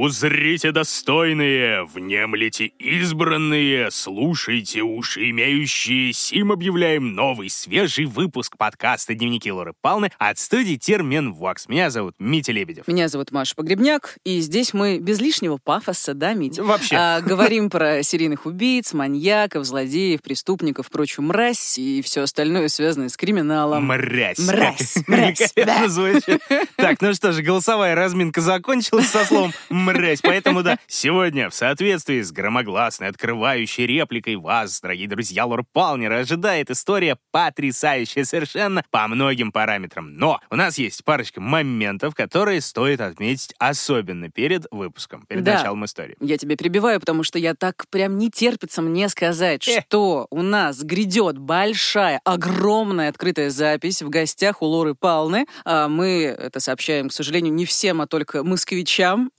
Узрите достойные, внемлите избранные, слушайте уши имеющие. Сим объявляем новый свежий выпуск подкаста «Дневники Лоры Палны» от студии Термен Вокс. Меня зовут Митя Лебедев. Меня зовут Маша Погребняк, и здесь мы без лишнего пафоса, да, Митя? Вообще. А, говорим про серийных убийц, маньяков, злодеев, преступников, прочую мразь и все остальное, связанное с криминалом. Мразь. Мразь, мразь. Так, ну что же, голосовая разминка закончилась со словом «мразь». Поэтому, да, сегодня, в соответствии с громогласной открывающей репликой вас, дорогие друзья Лор Палнера, ожидает история потрясающая совершенно по многим параметрам. Но у нас есть парочка моментов, которые стоит отметить особенно перед выпуском, перед Да. началом истории. Я тебя перебиваю, потому что я так прям не терпится мне сказать, Э. что у нас грядет большая, огромная открытая запись в гостях у Лоры Палны. А мы это сообщаем, к сожалению, не всем, а только москвичам.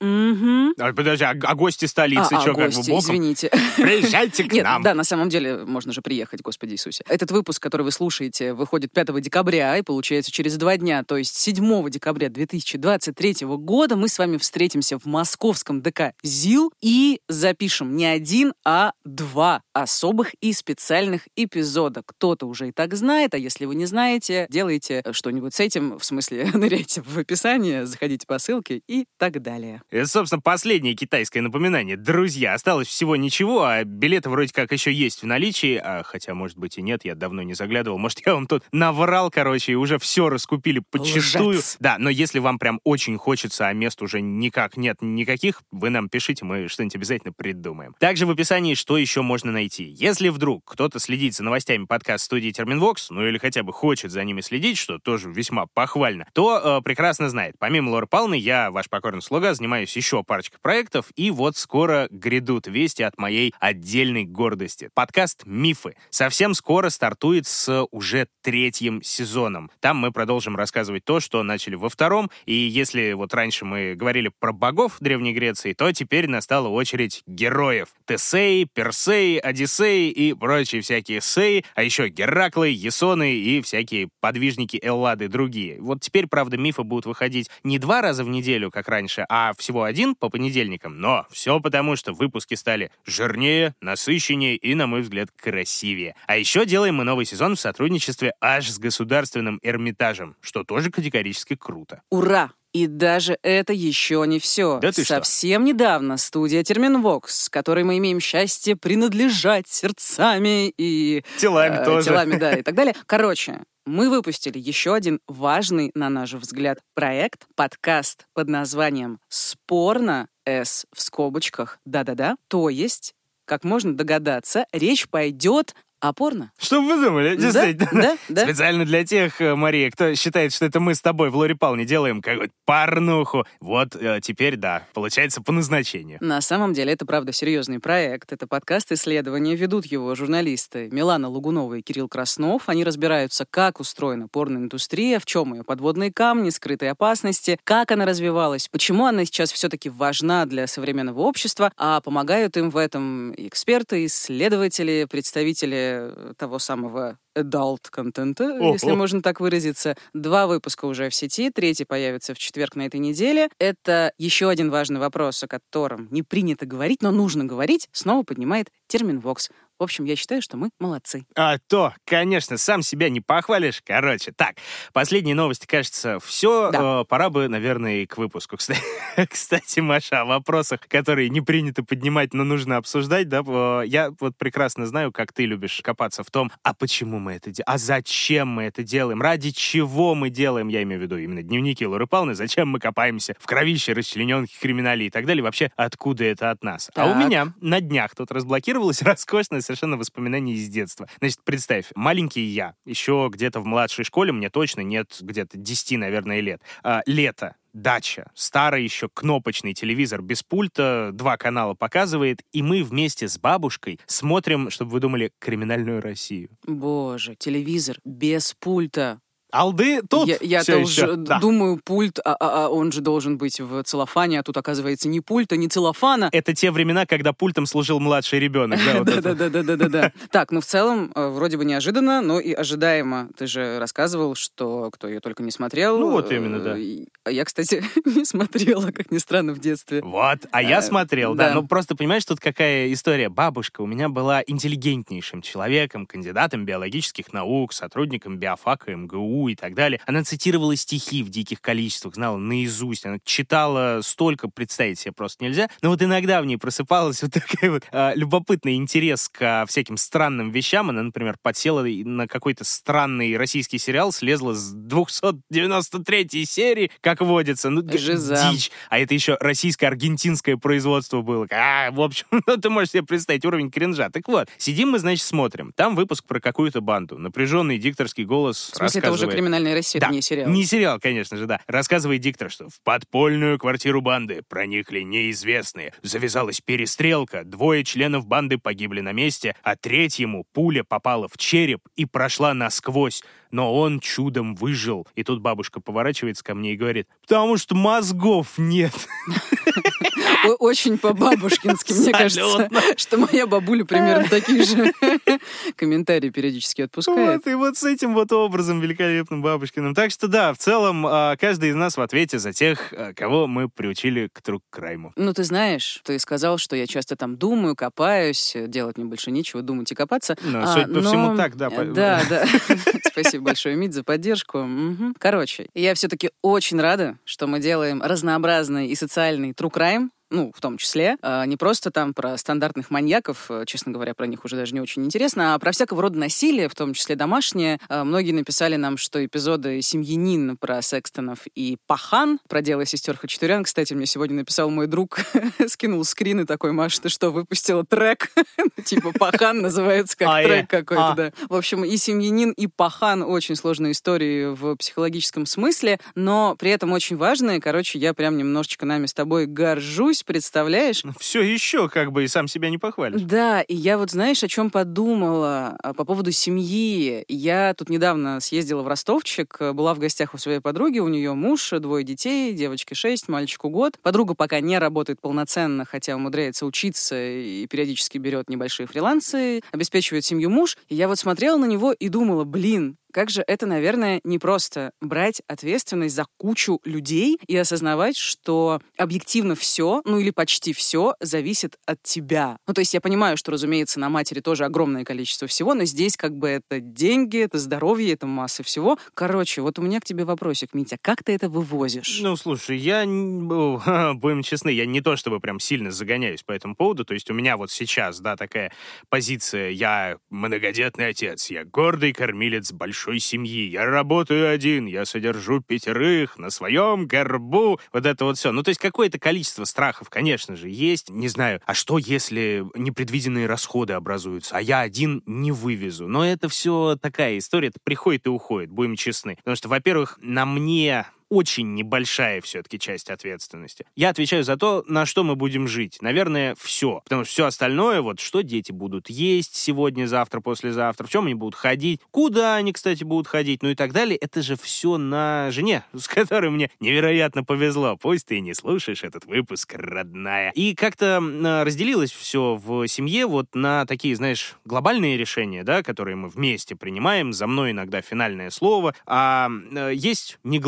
А, подожди, а, а гости столицы, А, а, что, как бы гости, боком? извините. Приезжайте к Нет, нам. да, на самом деле можно же приехать, Господи Иисусе. Этот выпуск, который вы слушаете, выходит 5 декабря и получается через два дня, то есть 7 декабря 2023 года мы с вами встретимся в московском ДК ЗИЛ и запишем не один, а два особых и специальных эпизода. Кто-то уже и так знает, а если вы не знаете, делайте что-нибудь с этим, в смысле ныряйте в описание, заходите по ссылке и так далее. Это, собственно, последнее китайское напоминание. Друзья, осталось всего ничего, а билеты вроде как еще есть в наличии, а хотя, может быть, и нет, я давно не заглядывал. Может, я вам тут наврал, короче, и уже все раскупили подчистую. Лжец. Да, но если вам прям очень хочется, а мест уже никак нет никаких, вы нам пишите, мы что-нибудь обязательно придумаем. Также в описании, что еще можно найти. Если вдруг кто-то следит за новостями подкаст студии Терминвокс, ну или хотя бы хочет за ними следить, что тоже весьма похвально, то э, прекрасно знает. Помимо Лоры Палны, я, ваш покорный слуга, занимаюсь еще парочкой проектов, и вот скоро грядут вести от моей отдельной гордости. Подкаст «Мифы» совсем скоро стартует с уже третьим сезоном. Там мы продолжим рассказывать то, что начали во втором, и если вот раньше мы говорили про богов Древней Греции, то теперь настала очередь героев. Тесеи, Персеи, Одиссеи и прочие всякие сеи, а еще Гераклы, Есоны и всякие подвижники Эллады другие. Вот теперь, правда, мифы будут выходить не два раза в неделю, как раньше, а всего один по понедельникам. Но все потому, что выпуски стали жирнее, насыщеннее и, на мой взгляд, красивее. А еще делаем мы новый сезон в сотрудничестве аж с Государственным Эрмитажем, что тоже категорически круто. Ура! И даже это еще не все. Да ты что? Совсем недавно студия Терминвокс, которой мы имеем счастье принадлежать сердцами и Телами э, тоже. телами, да, и так далее. Короче, мы выпустили еще один важный, на наш взгляд, проект, подкаст под названием «Спорно», С в скобочках, да-да-да, то есть, как можно догадаться, речь пойдет о порно. Что вы думали? Действительно. Да, да. Специально для тех, э, Мария, кто считает, что это мы с тобой в Лоре Палне делаем какую-то порнуху. Вот э, теперь, да, получается по назначению. На самом деле это, правда, серьезный проект. Это подкаст исследования. Ведут его журналисты Милана Лугунова и Кирилл Краснов. Они разбираются, как устроена порноиндустрия, в чем ее подводные камни, скрытые опасности, как она развивалась, почему она сейчас все-таки важна для современного общества, а помогают им в этом эксперты, исследователи, представители того самого adult контента, Ого. если можно так выразиться. Два выпуска уже в сети, третий появится в четверг на этой неделе. Это еще один важный вопрос, о котором не принято говорить, но нужно говорить, снова поднимает термин «вокс». В общем, я считаю, что мы молодцы. А то, конечно, сам себя не похвалишь. Короче, так, последние новости, кажется, все. Да. пора бы, наверное, и к выпуску. Кстати, кстати, Маша, о вопросах, которые не принято поднимать, но нужно обсуждать, да, э, я вот прекрасно знаю, как ты любишь копаться в том, а почему мы это делаем, а зачем мы это делаем, ради чего мы делаем, я имею в виду именно дневники Лоры Павловны, зачем мы копаемся в кровище расчлененных криминалей и так далее, вообще откуда это от нас. А у Так. меня на днях тут разблокировалось роскошное совершенно воспоминание из детства. Значит, представь, маленький я, еще где-то в младшей школе, мне точно нет где-то 10, наверное, лет. А, лето, дача, старый еще кнопочный телевизор без пульта, два канала показывает, и мы вместе с бабушкой смотрим, чтобы вы думали, криминальную Россию. Боже, телевизор без пульта. Алды тут Я, я все уже. Да. думаю, пульт, а, а- а он же должен быть в целлофане, а тут оказывается не пульта, не целлофана. Это те времена, когда пультом служил младший ребенок. Да. Да-да-да-да-да-да. Так, ну в целом, э, вроде бы неожиданно, но и ожидаемо. Ты же рассказывал, что кто ее только не смотрел. Ну, вот именно, да. Э, и- А я, кстати, не смотрела, как ни странно, в детстве. Вот, а я Э, смотрел, да. да. Ну, просто понимаешь, тут какая история. Бабушка у меня была интеллигентнейшим человеком, кандидатом биологических наук, сотрудником биофака МГУ и так далее. Она цитировала стихи в диких количествах, знала наизусть. Она читала столько, представить себе просто нельзя. Но вот иногда в ней просыпалась вот такой вот а, любопытный интерес к всяким странным вещам. Она, например, подсела на какой-то странный российский сериал, слезла с 293 серии, как водится. Ну, Жиза. дичь. А это еще российско-аргентинское производство было. А, в общем, ну, ты можешь себе представить уровень кринжа. Так вот, сидим мы, значит, смотрим. Там выпуск про какую-то банду. Напряженный дикторский голос В смысле, это уже рассказывает. криминальная Россия, Да, не сериал. Не сериал, конечно же, да. Рассказывает диктор, что в подпольную квартиру банды проникли неизвестные. Завязалась перестрелка, двое членов банды погибли на месте, а третьему пуля попала в череп и прошла насквозь. Но он чудом выжил. И тут бабушка поворачивается ко мне и говорит, потому что мозгов нет. Очень по-бабушкински, мне кажется, что моя бабуля примерно такие же комментарии периодически отпускает. Вот, и вот с этим вот образом великолепным бабушкиным. Так что да, в целом, а, каждый из нас в ответе за тех, а, кого мы приучили к тру крайму. Ну, ты знаешь, ты сказал, что я часто там думаю, копаюсь, э, делать мне больше нечего, думать и копаться. Ну, А, судя по но- всему, так, да. по- Да, да. Спасибо большое, Мид, за поддержку. Мгм. Короче, я все-таки очень рада, что мы делаем разнообразный и социальный true crime, ну, в том числе, а, не просто там про стандартных маньяков, э, честно говоря, про них уже даже не очень интересно, а про всякого рода насилие, в том числе домашнее. А, Многие написали нам, что эпизоды «Семьянин» про Секстонов и «Пахан» про дело сестер Хачатурян, кстати, мне сегодня написал мой друг, скинул скрин и такой, Маш, ты что, выпустила трек? Ну, Типа «Пахан» называется как А, э, трек какой-то, а. да. В общем, и «Семьянин», и «Пахан» очень сложные истории в психологическом смысле, но при этом очень важные. Короче, я прям немножечко нами с тобой горжусь, представляешь? Все еще как бы и сам себя не похвалишь. Да, и я вот знаешь, о чем подумала а, по поводу семьи. Я тут недавно съездила в Ростовчик, э, была в гостях у своей подруги, у нее муж, двое детей, девочке 6, мальчику год. Подруга пока не работает полноценно, хотя умудряется учиться и периодически берет небольшие фрилансы, обеспечивает семью муж. И я вот смотрела на него и думала, блин, как же это, наверное, не просто брать ответственность за кучу людей и осознавать, что объективно все, ну или почти все, зависит от тебя. Ну, то есть я понимаю, что, разумеется, на матери тоже огромное количество всего, но здесь как бы это деньги, это здоровье, это масса всего. Короче, вот у меня к тебе вопросик, Митя, как ты это вывозишь? Ну, слушай, я, будем честны, я не то чтобы прям сильно загоняюсь по этому поводу, то есть у меня вот сейчас, да, такая позиция, я многодетный отец, я гордый кормилец большой семьи, я работаю один, я содержу пятерых на своем горбу, вот это вот все. Ну, то есть какое-то количество страхов, конечно же, есть. Не знаю, а что, если непредвиденные расходы образуются, а я один не вывезу? Но это все такая история, это приходит и уходит, будем честны. Потому что, во-первых, на мне очень небольшая все-таки часть ответственности. Я отвечаю за то, на что мы будем жить. Наверное, все. Потому что все остальное, вот что дети будут есть сегодня, завтра, послезавтра, в чем они будут ходить, куда они, кстати, будут ходить, ну и так далее, это же все на жене, с которой мне невероятно повезло. Пусть ты не слушаешь этот выпуск, родная. И как-то разделилось все в семье вот на такие, знаешь, глобальные решения, да, которые мы вместе принимаем. За мной иногда финальное слово. А э, есть не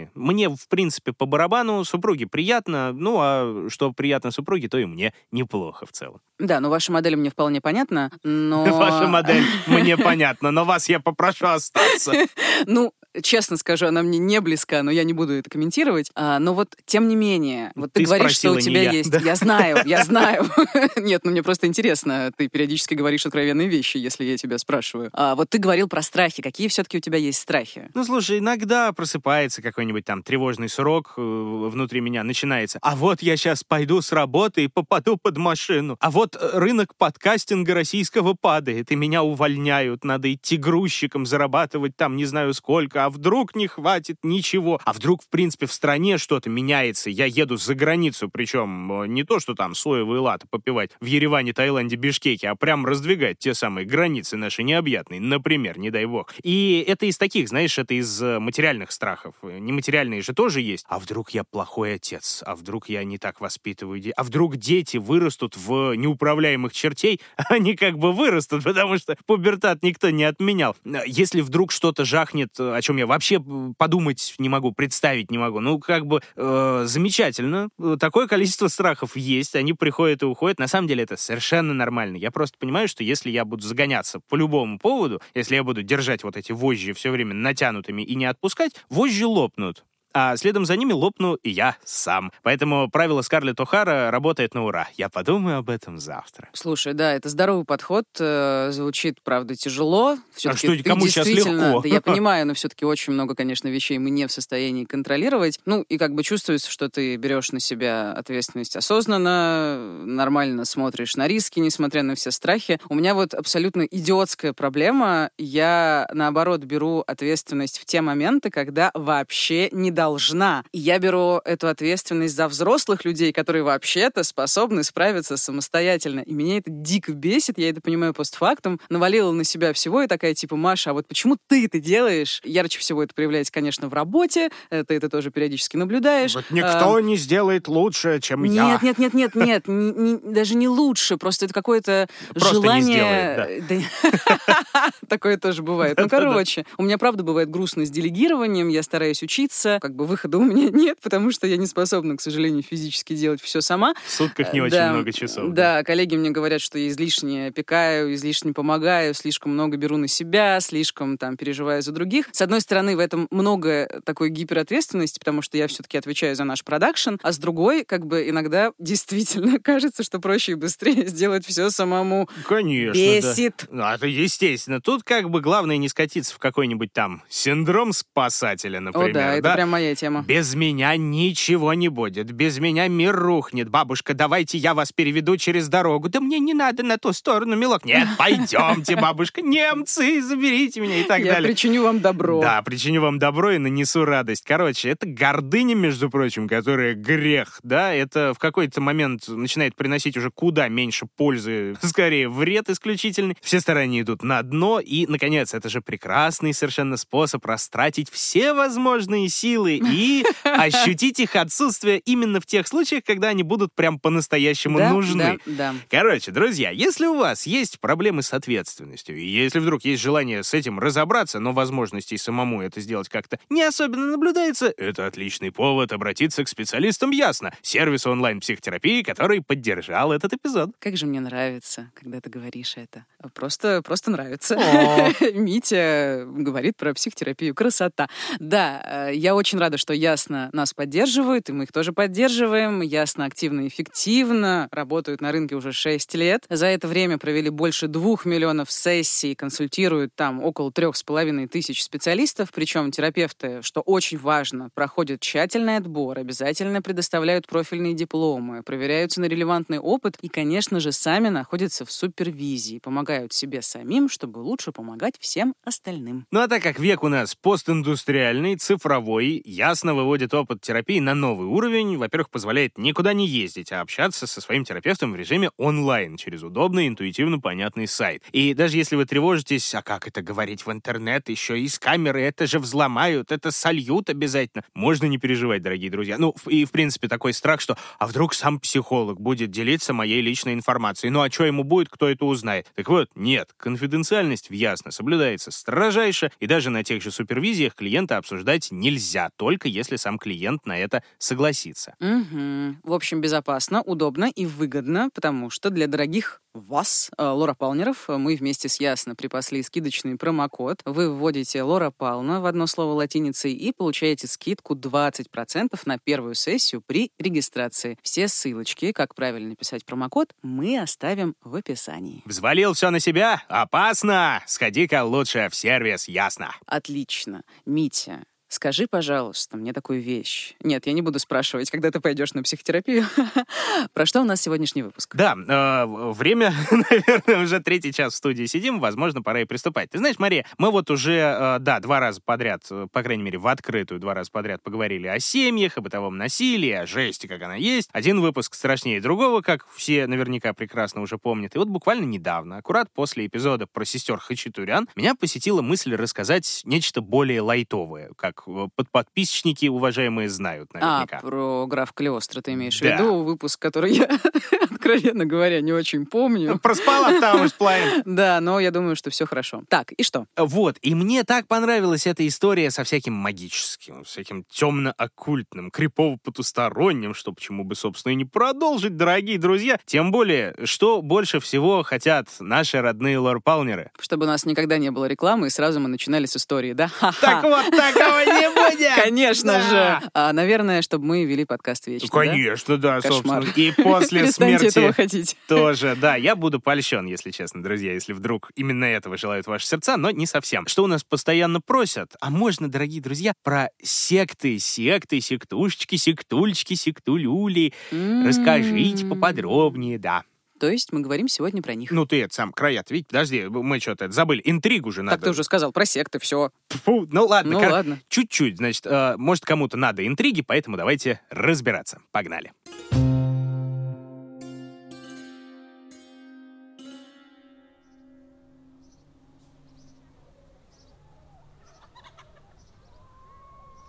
глобальные. Мне, в принципе, по барабану супруге приятно. Ну, а что приятно супруге, то и мне неплохо в целом. Да, ну ваша модель мне вполне понятна, но... Ваша модель мне понятна, но вас я попрошу остаться. Ну, честно скажу, она мне не близка, но я не буду это комментировать. А, но вот, тем не менее, вот ты, Ты говоришь, что у тебя я, есть... да? Я знаю, я знаю. Нет, ну мне просто интересно. Ты периодически говоришь откровенные вещи, если я тебя спрашиваю. А, вот ты говорил про страхи. Какие все-таки у тебя есть страхи? Ну, слушай, иногда просыпается какой-нибудь там тревожный срок э, внутри меня, начинается. А вот я сейчас пойду с работы и попаду под машину. А вот э, рынок подкастинга российского падает, и меня увольняют. Надо идти грузчиком, зарабатывать там не знаю сколько, а вдруг не хватит ничего, а вдруг, в принципе, в стране что-то меняется, я еду за границу, причем э, не то, что там соевые латы попивать в Ереване, Таиланде, Бишкеке, а прям раздвигать те самые границы наши необъятные, например, не дай бог. И это из таких, знаешь, это из э, материальных страхов. Нематериальные же тоже есть. А вдруг я плохой отец? А вдруг я не так воспитываю детей? А вдруг дети вырастут в неуправляемых чертей? Они как бы вырастут, потому что пубертат никто не отменял. Если вдруг что-то жахнет, о чем я вообще подумать не могу, представить не могу, ну, как бы э, замечательно. Такое количество страхов есть, они приходят и уходят. На самом деле это совершенно нормально. Я просто понимаю, что если я буду загоняться по любому поводу, если я буду держать вот эти вожжи все время натянутыми и не отпускать, вожжи лопнут а следом за ними лопну и я сам. Поэтому правило Скарлетт О'Хара работает на ура. Я подумаю об этом завтра. Слушай, да, это здоровый подход. Э, звучит, правда, тяжело. А что, кому сейчас легко? Да, я понимаю, но все-таки очень много, конечно, вещей мы не в состоянии контролировать. Ну, и как бы чувствуется, что ты берешь на себя ответственность осознанно, нормально смотришь на риски, несмотря на все страхи. У меня вот абсолютно идиотская проблема. Я, наоборот, беру ответственность в те моменты, когда вообще не должна. И я беру эту ответственность за взрослых людей, которые вообще-то способны справиться самостоятельно. И меня это дико бесит, я это понимаю постфактум. Навалила на себя всего и такая типа, Маша, а вот почему ты это делаешь? Ярче всего это проявляется, конечно, в работе. Ты это тоже периодически наблюдаешь. Вот никто а, не сделает лучше, чем нет, я. Нет, нет, нет, нет, нет. Даже не лучше. Просто это какое-то желание... Такое тоже бывает. Ну, короче, у меня правда бывает грустно с делегированием. Я стараюсь учиться как бы выхода у меня нет, потому что я не способна, к сожалению, физически делать все сама. В сутках не очень да, много часов. Да, да, коллеги мне говорят, что я излишне опекаю, излишне помогаю, слишком много беру на себя, слишком там переживаю за других. С одной стороны, в этом много такой гиперответственности, потому что я все-таки отвечаю за наш продакшн, а с другой, как бы иногда действительно кажется, что проще и быстрее сделать все самому. Конечно. Бесит. Да. Ну, это естественно. Тут как бы главное не скатиться в какой-нибудь там синдром спасателя, например. О, да, это прям моя тема. Без меня ничего не будет. Без меня мир рухнет. Бабушка, давайте я вас переведу через дорогу. Да мне не надо на ту сторону, милок. Нет, пойдемте, бабушка. Немцы, заберите меня и так я далее. Я причиню вам добро. Да, причиню вам добро и нанесу радость. Короче, это гордыня, между прочим, которая грех, да, это в какой-то момент начинает приносить уже куда меньше пользы, скорее вред исключительный. Все старания идут на дно, и, наконец, это же прекрасный совершенно способ растратить все возможные силы силы и ощутить их отсутствие именно в тех случаях, когда они будут прям по-настоящему да, нужны. Да, да. Короче, друзья, если у вас есть проблемы с ответственностью, и если вдруг есть желание с этим разобраться, но возможностей самому это сделать как-то не особенно наблюдается, это отличный повод обратиться к специалистам Ясно, сервису онлайн-психотерапии, который поддержал этот эпизод. Как же мне нравится, когда ты говоришь это. Просто, просто нравится. Митя говорит про психотерапию. Красота. Да, э, я очень рада, что Ясно нас поддерживают, и мы их тоже поддерживаем. Ясно активно и эффективно работают на рынке уже 6 лет. За это время провели больше двух миллионов сессий, консультируют там около трех с половиной тысяч специалистов, причем терапевты, что очень важно, проходят тщательный отбор, обязательно предоставляют профильные дипломы, проверяются на релевантный опыт и, конечно же, сами находятся в супервизии, помогают себе самим, чтобы лучше помогать всем остальным. Ну а так как век у нас постиндустриальный, цифровой, ясно выводит опыт терапии на новый уровень. Во-первых, позволяет никуда не ездить, а общаться со своим терапевтом в режиме онлайн через удобный, интуитивно понятный сайт. И даже если вы тревожитесь, а как это говорить в интернет, еще и с камеры, это же взломают, это сольют обязательно. Можно не переживать, дорогие друзья. Ну, и в принципе такой страх, что а вдруг сам психолог будет делиться моей личной информацией. Ну а что ему будет, кто это узнает? Так вот, нет, конфиденциальность в ясно соблюдается строжайше, и даже на тех же супервизиях клиента обсуждать нельзя только если сам клиент на это согласится. Угу. В общем, безопасно, удобно и выгодно, потому что для дорогих вас, э, Лора Палнеров, мы вместе с Ясно припасли скидочный промокод. Вы вводите Лора Пална в одно слово латиницей и получаете скидку 20% на первую сессию при регистрации. Все ссылочки, как правильно писать промокод, мы оставим в описании. Взвалил все на себя? Опасно! Сходи-ка лучше в сервис Ясно. Отлично. Митя, Скажи, пожалуйста, мне такую вещь. Нет, я не буду спрашивать, когда ты пойдешь на психотерапию. Про что у нас сегодняшний выпуск? Да, э, время, наверное, уже третий час в студии сидим, возможно, пора и приступать. Ты знаешь, Мария, мы вот уже, э, да, два раза подряд, по крайней мере, в открытую два раза подряд поговорили о семьях, о бытовом насилии, о жести, как она есть. Один выпуск страшнее другого, как все наверняка прекрасно уже помнят. И вот буквально недавно, аккурат после эпизода про сестер Хачатурян, меня посетила мысль рассказать нечто более лайтовое, как Э, под подписчики уважаемые знают наверняка. А, про граф Клеостро ты имеешь да. в виду, выпуск, который я, откровенно говоря, не очень помню. Ну, проспала там уж половину. Да, но я думаю, что все хорошо. Так, и что? Вот, и мне так понравилась эта история со всяким магическим, всяким темно-оккультным, крипово-потусторонним, что почему бы, собственно, и не продолжить, дорогие друзья. Тем более, что больше всего хотят наши родные лор-палнеры. Чтобы у нас никогда не было рекламы, и сразу мы начинали с истории, да? Так вот, такого не будем! Конечно да. же! А, наверное, чтобы мы вели подкаст вечно, Конечно, да, да собственно. И после смерти этого хотите. тоже. Да, я буду польщен, если честно, друзья, если вдруг именно этого желают ваши сердца, но не совсем. Что у нас постоянно просят? А можно, дорогие друзья, про секты, секты, сектушечки, сектульчики, сектулюли. Расскажите поподробнее, да. То есть мы говорим сегодня про них. Ну ты это сам края видите, подожди, мы что-то забыли. Интригу же надо. Так ты уже сказал про секты, все. Фу, ну ладно. Ну ладно. Чуть-чуть, значит, э, может кому-то надо интриги, поэтому давайте разбираться. Погнали.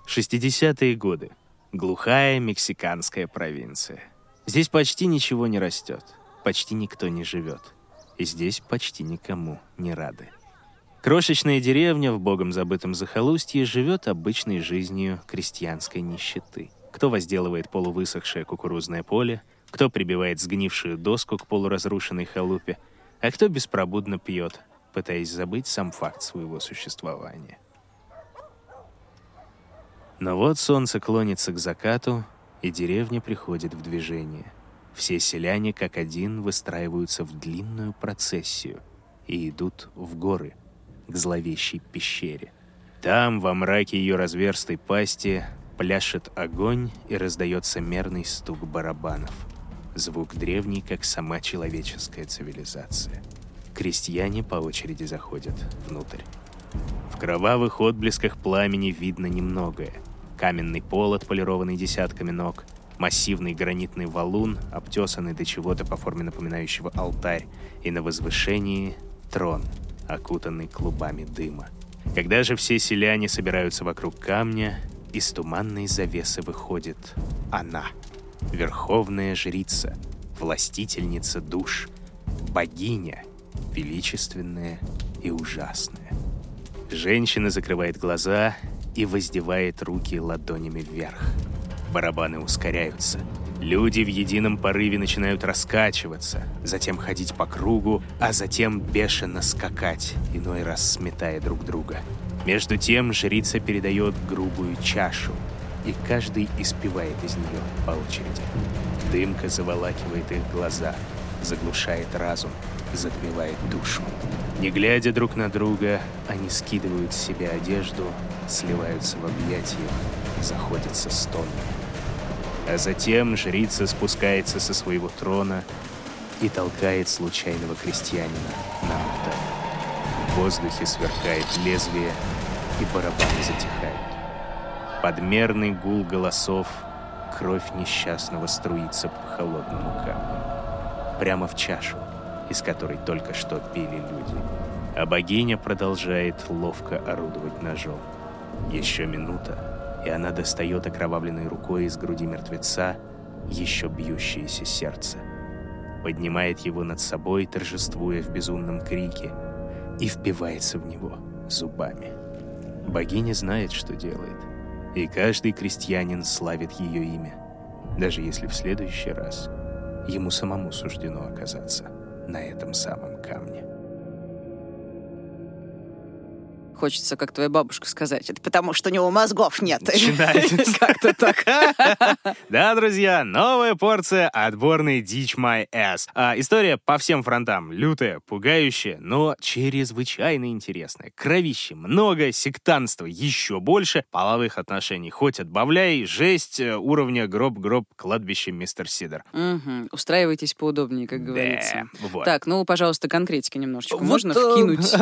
Шестидесятые годы. Глухая мексиканская провинция. Здесь почти ничего не растет почти никто не живет. И здесь почти никому не рады. Крошечная деревня в богом забытом захолустье живет обычной жизнью крестьянской нищеты. Кто возделывает полувысохшее кукурузное поле, кто прибивает сгнившую доску к полуразрушенной халупе, а кто беспробудно пьет, пытаясь забыть сам факт своего существования. Но вот солнце клонится к закату, и деревня приходит в движение — все селяне как один выстраиваются в длинную процессию и идут в горы, к зловещей пещере. Там, во мраке ее разверстой пасти, пляшет огонь и раздается мерный стук барабанов. Звук древний, как сама человеческая цивилизация. Крестьяне по очереди заходят внутрь. В кровавых отблесках пламени видно немногое. Каменный пол, отполированный десятками ног — массивный гранитный валун, обтесанный до чего-то по форме напоминающего алтарь, и на возвышении трон, окутанный клубами дыма. Когда же все селяне собираются вокруг камня, из туманной завесы выходит она, верховная жрица, властительница душ, богиня, величественная и ужасная. Женщина закрывает глаза и воздевает руки ладонями вверх. Барабаны ускоряются. Люди в едином порыве начинают раскачиваться, затем ходить по кругу, а затем бешено скакать, иной раз сметая друг друга. Между тем жрица передает грубую чашу, и каждый испевает из нее по очереди. Дымка заволакивает их глаза, заглушает разум, затмевает душу. Не глядя друг на друга, они скидывают с себя одежду, сливаются в объятиях, заходятся стонами. А затем жрица спускается со своего трона и толкает случайного крестьянина на алтарь. В воздухе сверкает лезвие, и барабаны затихают. Подмерный гул голосов, кровь несчастного струится по холодному камню. Прямо в чашу, из которой только что пили люди. А богиня продолжает ловко орудовать ножом. Еще минута, и она достает окровавленной рукой из груди мертвеца еще бьющееся сердце. Поднимает его над собой, торжествуя в безумном крике, и впивается в него зубами. Богиня знает, что делает, и каждый крестьянин славит ее имя, даже если в следующий раз ему самому суждено оказаться на этом самом камне. Хочется, как твоя бабушка сказать, это потому, что у него мозгов нет. Начинается. Как-то так. Да, друзья, новая порция отборной дичь My Ass. А, история по всем фронтам. Лютая, пугающая, но чрезвычайно интересная. Кровище много, сектанства еще больше, половых отношений хоть отбавляй, жесть э, уровня гроб-гроб кладбище мистер Сидор. Устраивайтесь поудобнее, как говорится. Так, ну, пожалуйста, конкретики немножечко можно э, вкинуть?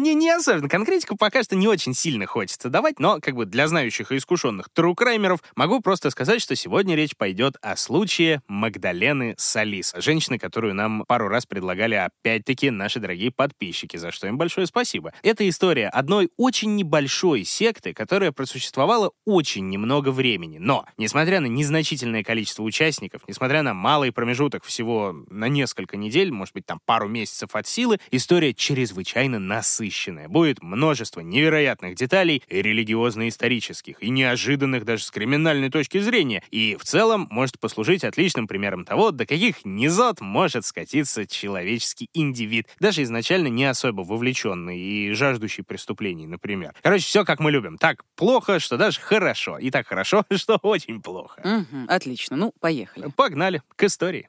Не, не особенно. Пока что не очень сильно хочется давать, но как бы для знающих и искушенных трукраймеров могу просто сказать, что сегодня речь пойдет о случае Магдалены Салис, женщины, которую нам пару раз предлагали опять-таки наши дорогие подписчики, за что им большое спасибо. Это история одной очень небольшой секты, которая просуществовала очень немного времени. Но, несмотря на незначительное количество участников, несмотря на малый промежуток всего на несколько недель, может быть, там пару месяцев от силы, история чрезвычайно насыщенная. Будет множество невероятных деталей, и религиозно-исторических, и неожиданных даже с криминальной точки зрения, и в целом может послужить отличным примером того, до каких низот может скатиться человеческий индивид, даже изначально не особо вовлеченный и жаждущий преступлений, например. Короче, все как мы любим. Так плохо, что даже хорошо, и так хорошо, что очень плохо. Мгм, Отлично, ну, поехали. Погнали к истории.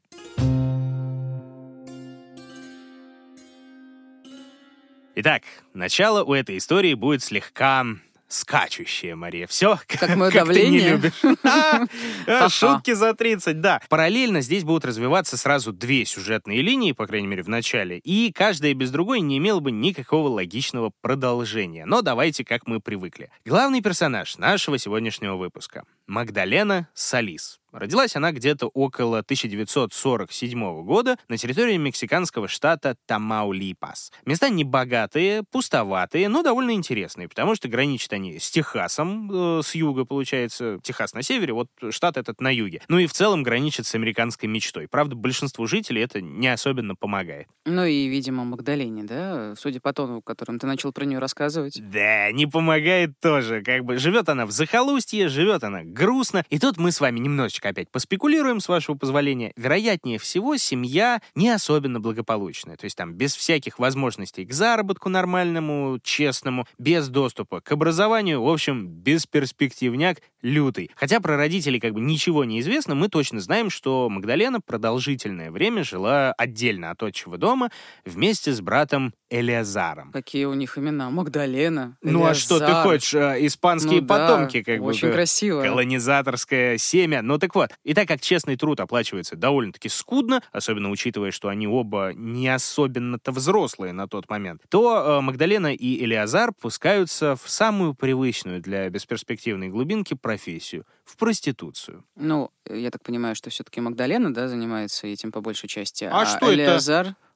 Итак, начало у этой истории будет слегка скачущее, Мария. Все, Как моё ты не давление. любишь. Ха-ха. Шутки за 30, да. Параллельно здесь будут развиваться сразу две сюжетные линии, по крайней мере, в начале, и каждая без другой не имела бы никакого логичного продолжения. Но давайте, как мы привыкли. Главный персонаж нашего сегодняшнего выпуска — Магдалена Салис. Родилась она где-то около 1947 года на территории мексиканского штата Тамаулипас. Места небогатые, пустоватые, но довольно интересные, потому что граничат они с Техасом, э, с юга, получается. Техас на севере, вот штат этот на юге. Ну и в целом граничит с американской мечтой. Правда, большинству жителей это не особенно помогает. Ну и, видимо, Магдалене, да? Судя по тону, которым ты начал про нее рассказывать. Да, не помогает тоже. Как бы живет она в захолустье, живет она грустно. И тут мы с вами немножечко опять поспекулируем, с вашего позволения. Вероятнее всего, семья не особенно благополучная. То есть там без всяких возможностей к заработку нормальному, честному, без доступа к образованию, в общем, бесперспективняк лютый. Хотя про родителей как бы ничего не известно, мы точно знаем, что Магдалена продолжительное время жила отдельно от отчего дома вместе с братом Элиазаром. Какие у них имена? Магдалена. Ну а что ты Элиазар. хочешь? э, Испанские Ну да, потомки, как бы. Очень красиво. Колонизаторское семя. Ну так вот, и так как честный труд оплачивается довольно-таки скудно, особенно учитывая, что они оба не особенно-то взрослые на тот момент, то э, Магдалена и Элиазар пускаются в самую привычную для бесперспективной глубинки профессию — в проституцию. Ну, я так понимаю, что все-таки Магдалена, да, занимается этим по большей части. А что это?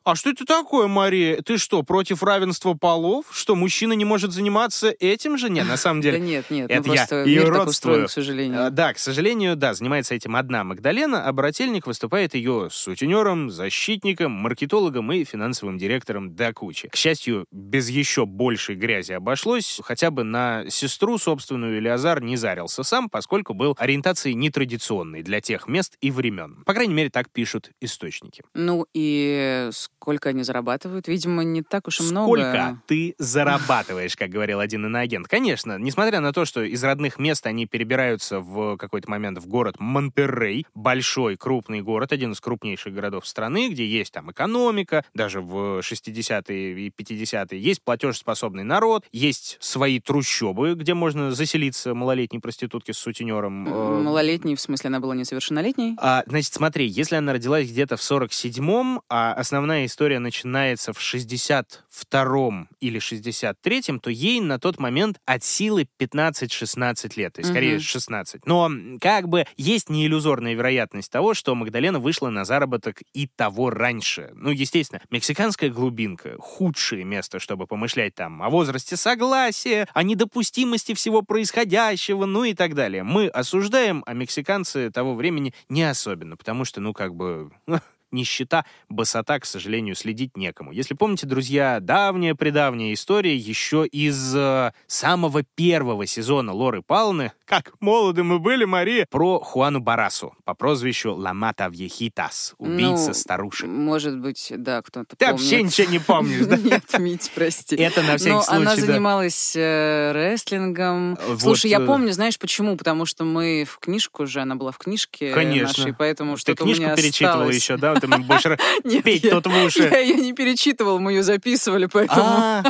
А что это такое, Мария? Ты что, против равенства полов? Что, мужчина не может заниматься этим же? Нет, на самом Да деле... нет, нет, это ну я мир так юродствую. устроен, к сожалению. А, Да, к сожалению, да, занимается этим одна Магдалена, а брательник выступает ее сутенером, защитником, маркетологом и финансовым директором до кучи. К счастью, без еще большей грязи обошлось, хотя бы на сестру собственную Элиазар не зарился сам, поскольку был ориентацией нетрадиционной для тех мест и времен. По крайней мере, так пишут источники. Ну и сколько они зарабатывают? Видимо, не так уж и много. Сколько ты зарабатываешь, как говорил один иноагент? Конечно, несмотря на то, что из родных мест они перебираются в какой-то момент в город Монтеррей, большой, крупный город, один из крупнейших городов страны, где есть там экономика, даже в 60-е и 50-е, есть платежеспособный народ, есть свои трущобы, где можно заселиться малолетней проститутке с сутенером. э, Малолетний, в смысле, она была несовершеннолетней? а, значит, смотри, если она родилась где-то в 47-м, а основная история начинается в 62-м или 63-м, то ей на тот момент от силы 15-16 лет, то есть скорее Мгм. 16. Но как бы есть неиллюзорная вероятность того, что Магдалена вышла на заработок и того раньше. Ну, естественно, мексиканская глубинка — худшее место, чтобы помышлять там о возрасте согласия, о недопустимости всего происходящего, ну и так далее. Мы осуждаем, а мексиканцы того времени не особенно, потому что, ну, как бы... Нищета, босота, к сожалению, следить некому. Если помните, друзья, давняя-предавняя история еще из э, самого первого сезона Лоры Палны, Как молоды мы были, Мария. Про Хуану Барасу по прозвищу Ламата Вьехитас, убийца Ну, старушек. Может быть, да, кто-то Ты помнит. вообще ничего не помнишь, да? Нет, Мить, прости. Это на всякий Но случай, она занималась э, рестлингом. Вот, Слушай, я э, помню, знаешь почему? Потому что мы в книжку же, она была в книжке Конечно. нашей, поэтому что-то у книжку перечитывала осталось. еще, да? Ты мне будешь петь я- тут в уши. Я ее не перечитывал, мы ее записывали, поэтому... А,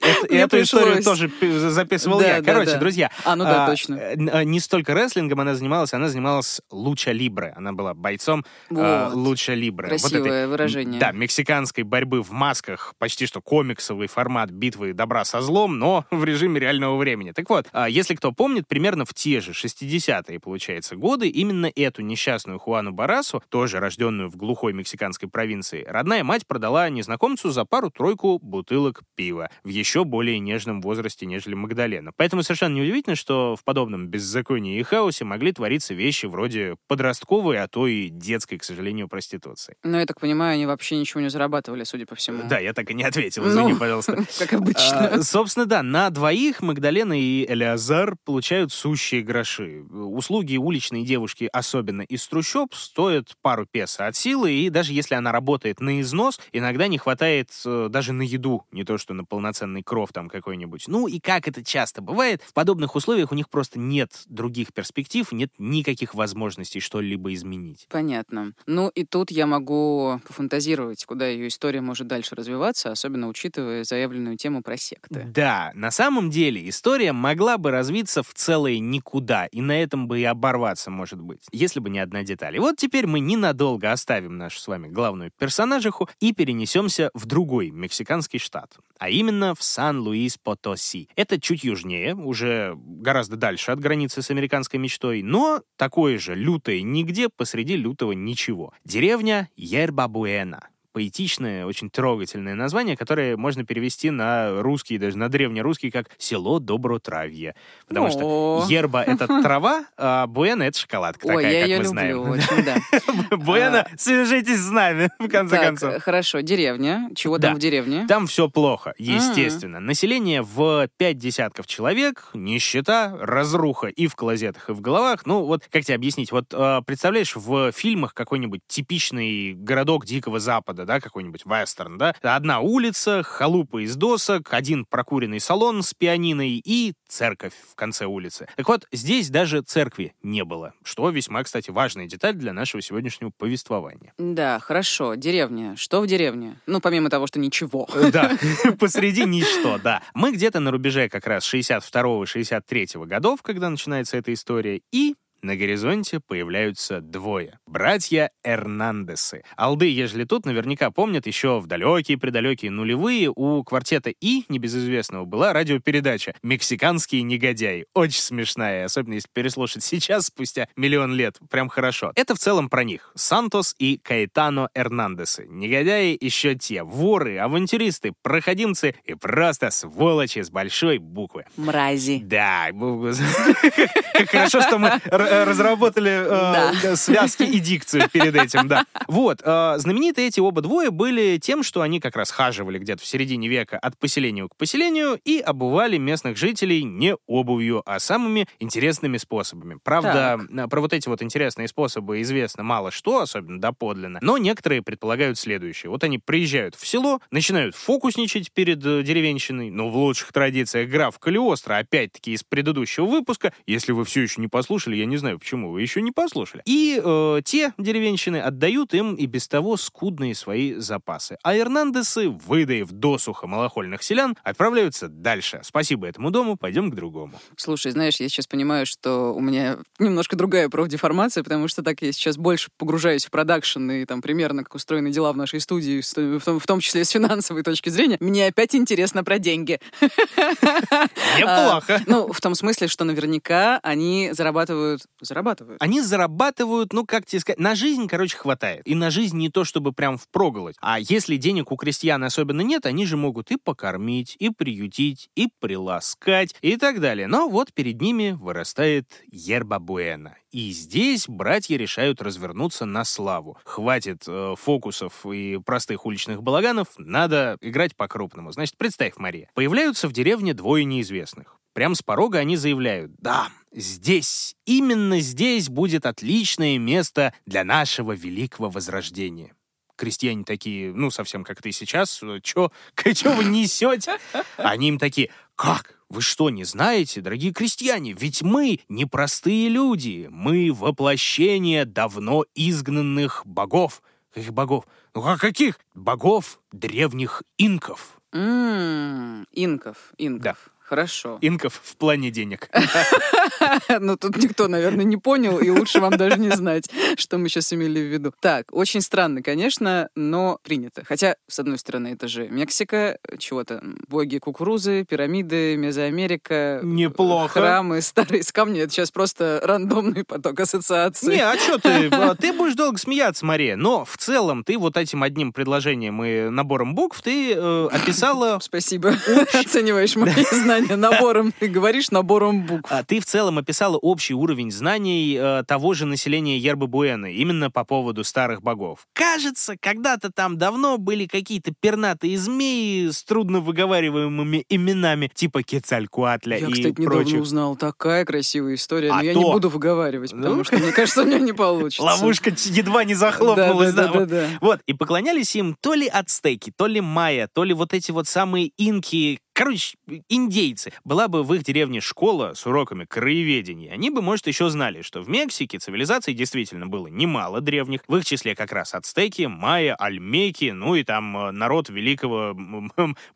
Эту историю тоже пи- записывал я. Короче, друзья. А, ну да, а, точно. Э, а, Не столько рестлингом она занималась, она занималась луча либре. Она была бойцом э, Вот. луча либре. Вот Красивое этой, выражение. Да, мексиканской борьбы в масках, почти что комиксовый формат битвы добра со злом, но в режиме реального времени. Так вот, а, если кто помнит, примерно в те же 60-е, получается, годы, именно эту несчастную Хуану Барасу, тоже рожденную в глухой мексиканской провинции, родная мать продала незнакомцу за пару-тройку бутылок пива в еще более нежном возрасте, нежели Магдалена. Поэтому совершенно неудивительно, что в подобном беззаконии и хаосе могли твориться вещи вроде подростковой, а то и детской, к сожалению, проституции. Но я так понимаю, они вообще ничего не зарабатывали, судя по всему. Да, я так и не ответил, Ну, извини, пожалуйста. Как обычно. А, Собственно, да, на двоих Магдалена и Элиазар получают сущие гроши. Услуги уличной девушки, особенно из трущоб, стоят пару песо от силы, и даже если она работает на износ, иногда не хватает э, даже на еду, не то что на полноценный кров там какой-нибудь. Ну и как это часто бывает, в подобных условиях у них просто нет других перспектив, нет никаких возможностей что-либо изменить. Понятно. Ну и тут я могу пофантазировать, куда ее история может дальше развиваться, особенно учитывая заявленную тему про секты. Да, на самом деле история могла бы развиться в целое никуда, и на этом бы и оборваться, может быть, если бы не одна деталь. И вот теперь мы ненадолго оставим нашу с вами главную персонажиху и перенесемся в другой мексиканский штат, а именно в Сан-Луис-Потоси. Это чуть южнее, уже гораздо дальше от границы с американской мечтой, но такое же лютое нигде посреди лютого ничего. Деревня Ербабуэна. Поэтичное, очень трогательное название, которое можно перевести на русский, даже на древнерусский, как «село Добротравье». Потому что О. ерба — это трава, а буэна — это шоколадка Ой, такая, я как ее мы люблю знаем. очень, да. Буэна, свяжитесь с нами, в конце концов. хорошо, деревня. Чего там в деревне? Там все плохо, естественно. Население в пять десятков человек, нищета, разруха и в клозетах, и в головах. Ну, вот как тебе объяснить? Вот э, представляешь, в фильмах какой-нибудь типичный городок Дикого Запада, да, какой-нибудь вестерн, да? Одна улица, халупа из досок, один прокуренный салон с пианиной и церковь в конце улицы. Так вот, здесь даже церкви не было, что весьма, кстати, важная деталь для нашего сегодняшнего повествования. Да, хорошо. Деревня. Что в деревне? Ну, помимо того, что ничего. Э, Да, посреди ничто, да. Мы где-то на рубеже как раз 62-63 годов, когда начинается эта история, и на горизонте появляются двое. Братья Эрнандесы. Алды, ежели тут, наверняка помнят, еще в далекие-предалекие нулевые у квартета И, небезызвестного, была радиопередача «Мексиканские негодяи». Очень смешная, особенно если переслушать сейчас, спустя миллион лет. Прям хорошо. Это в целом про них. Сантос и Каэтано Эрнандесы. Негодяи еще те. Воры, авантюристы, проходимцы и просто сволочи с большой буквы. Мрази. Да, хорошо, что мы разработали э, Да. связки и дикцию перед этим, да. Вот, э, знаменитые эти оба двое были тем, что они как раз хаживали где-то в середине века от поселения к поселению и обували местных жителей не обувью, а самыми интересными способами. Правда, э, про вот эти вот интересные способы известно мало что, особенно доподлинно, но некоторые предполагают следующее. Вот они приезжают в село, начинают фокусничать перед э, деревенщиной, но в лучших традициях граф Калиостро, опять-таки из предыдущего выпуска, если вы все еще не послушали, я не знаю, почему вы еще не послушали. И э, те деревенщины отдают им и без того скудные свои запасы. А Эрнандесы, выдаив досуха малохольных селян, отправляются дальше. Спасибо этому дому, пойдем к другому. Слушай, знаешь, я сейчас понимаю, что у меня немножко другая профдеформация, потому что так я сейчас больше погружаюсь в продакшн и там примерно как устроены дела в нашей студии, в том, в том числе с финансовой точки зрения. Мне опять интересно про деньги. Неплохо. А, ну, в том смысле, что наверняка они зарабатывают... Зарабатывают. Они зарабатывают, ну, как тебе сказать, на жизнь, короче, хватает. И на жизнь не то, чтобы прям впроголодь. А если денег у крестьян особенно нет, они же могут и покормить, и приютить, и приласкать, и так далее. Но вот перед ними вырастает Ерба Буэна. И здесь братья решают развернуться на славу. Хватит э, фокусов и простых уличных балаганов, надо играть по-крупному. Значит, представь, Мария, появляются в деревне двое неизвестных. Прям с порога они заявляют, да, здесь, именно здесь будет отличное место для нашего великого возрождения. Крестьяне такие, ну, совсем как ты сейчас, чё, чё вы несете? Они им такие, как? Вы что, не знаете, дорогие крестьяне? Ведь мы не простые люди. Мы воплощение давно изгнанных богов. Каких богов? Ну, а каких? Богов древних инков. М, Инков, инков. Да. Хорошо. Инков в плане денег. Ну, тут никто, наверное, не понял, и лучше вам даже не знать, что мы сейчас имели в виду. Так, очень странно, конечно, но принято. Хотя, с одной стороны, это же Мексика, чего-то, боги кукурузы, пирамиды, Мезоамерика. Неплохо. Храмы старые из камня. Это сейчас просто рандомный поток ассоциаций. Не, а что ты? А, Ты будешь долго смеяться, Мария. Но в целом ты вот этим одним предложением и набором букв ты э, описала... Спасибо. Оцениваешь мои знания набором. Ты говоришь набором букв. А ты в целом описала общий уровень знаний э, того же населения Ербы Буэны, именно по поводу старых богов. Кажется, когда-то там давно были какие-то пернатые змеи с трудно выговариваемыми именами, типа Кецалькуатля Я, и кстати, недавно прочих. узнал. Такая красивая история, но А я то. не буду выговаривать, потому Ну. что, мне кажется, у меня не получится. Ловушка едва не захлопнулась. Да, да, да, вот. да, да. Вот, и поклонялись им то ли ацтеки, то ли майя, то ли вот эти вот самые инки, короче, индейцы. Была бы в их деревне школа с уроками краеведения, они бы, может, еще знали, что в Мексике цивилизаций действительно было немало древних, в их числе как раз ацтеки, майя, альмеки, ну и там э, народ великого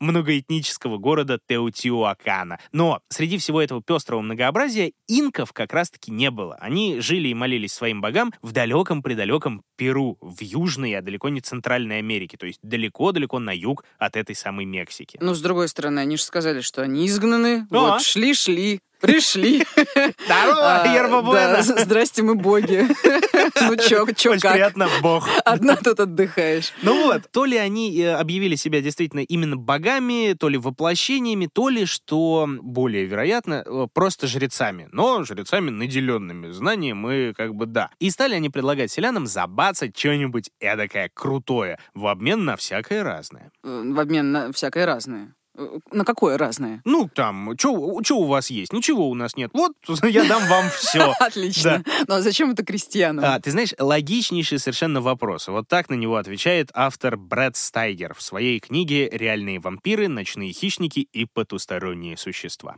многоэтнического города Теотиуакана. Но среди всего этого пестрого многообразия инков как раз-таки не было. Они жили и молились своим богам в далеком-предалеком Перу, в Южной, а далеко не Центральной Америке, то есть далеко-далеко на юг от этой самой Мексики. Ну, с другой стороны, они же сказали, что они изгнаны. А. Вот, шли-шли, пришли. Здорово, А, Ерба Буэна! Здрасте, мы боги. Ну, чё, чё, Очень как? приятно, бог. Одна тут отдыхаешь. Ну вот, то ли они э, объявили себя действительно именно богами, то ли воплощениями, то ли, что более вероятно, э, просто жрецами. Но жрецами наделенными знанием и как бы да. И стали они предлагать селянам забацать что-нибудь эдакое крутое в обмен на всякое разное. Э, В обмен на всякое разное. Э, На какое разное? Ну, там, что у вас есть? Ничего у нас нет. Вот, я дам вам все. Отлично. Ну, а зачем это крестьянам? А, ты знаешь, логичнейший совершенно вопрос. Вот так на него отвечает автор Брэд Стайгер в своей книге «Реальные вампиры, ночные хищники и потусторонние существа».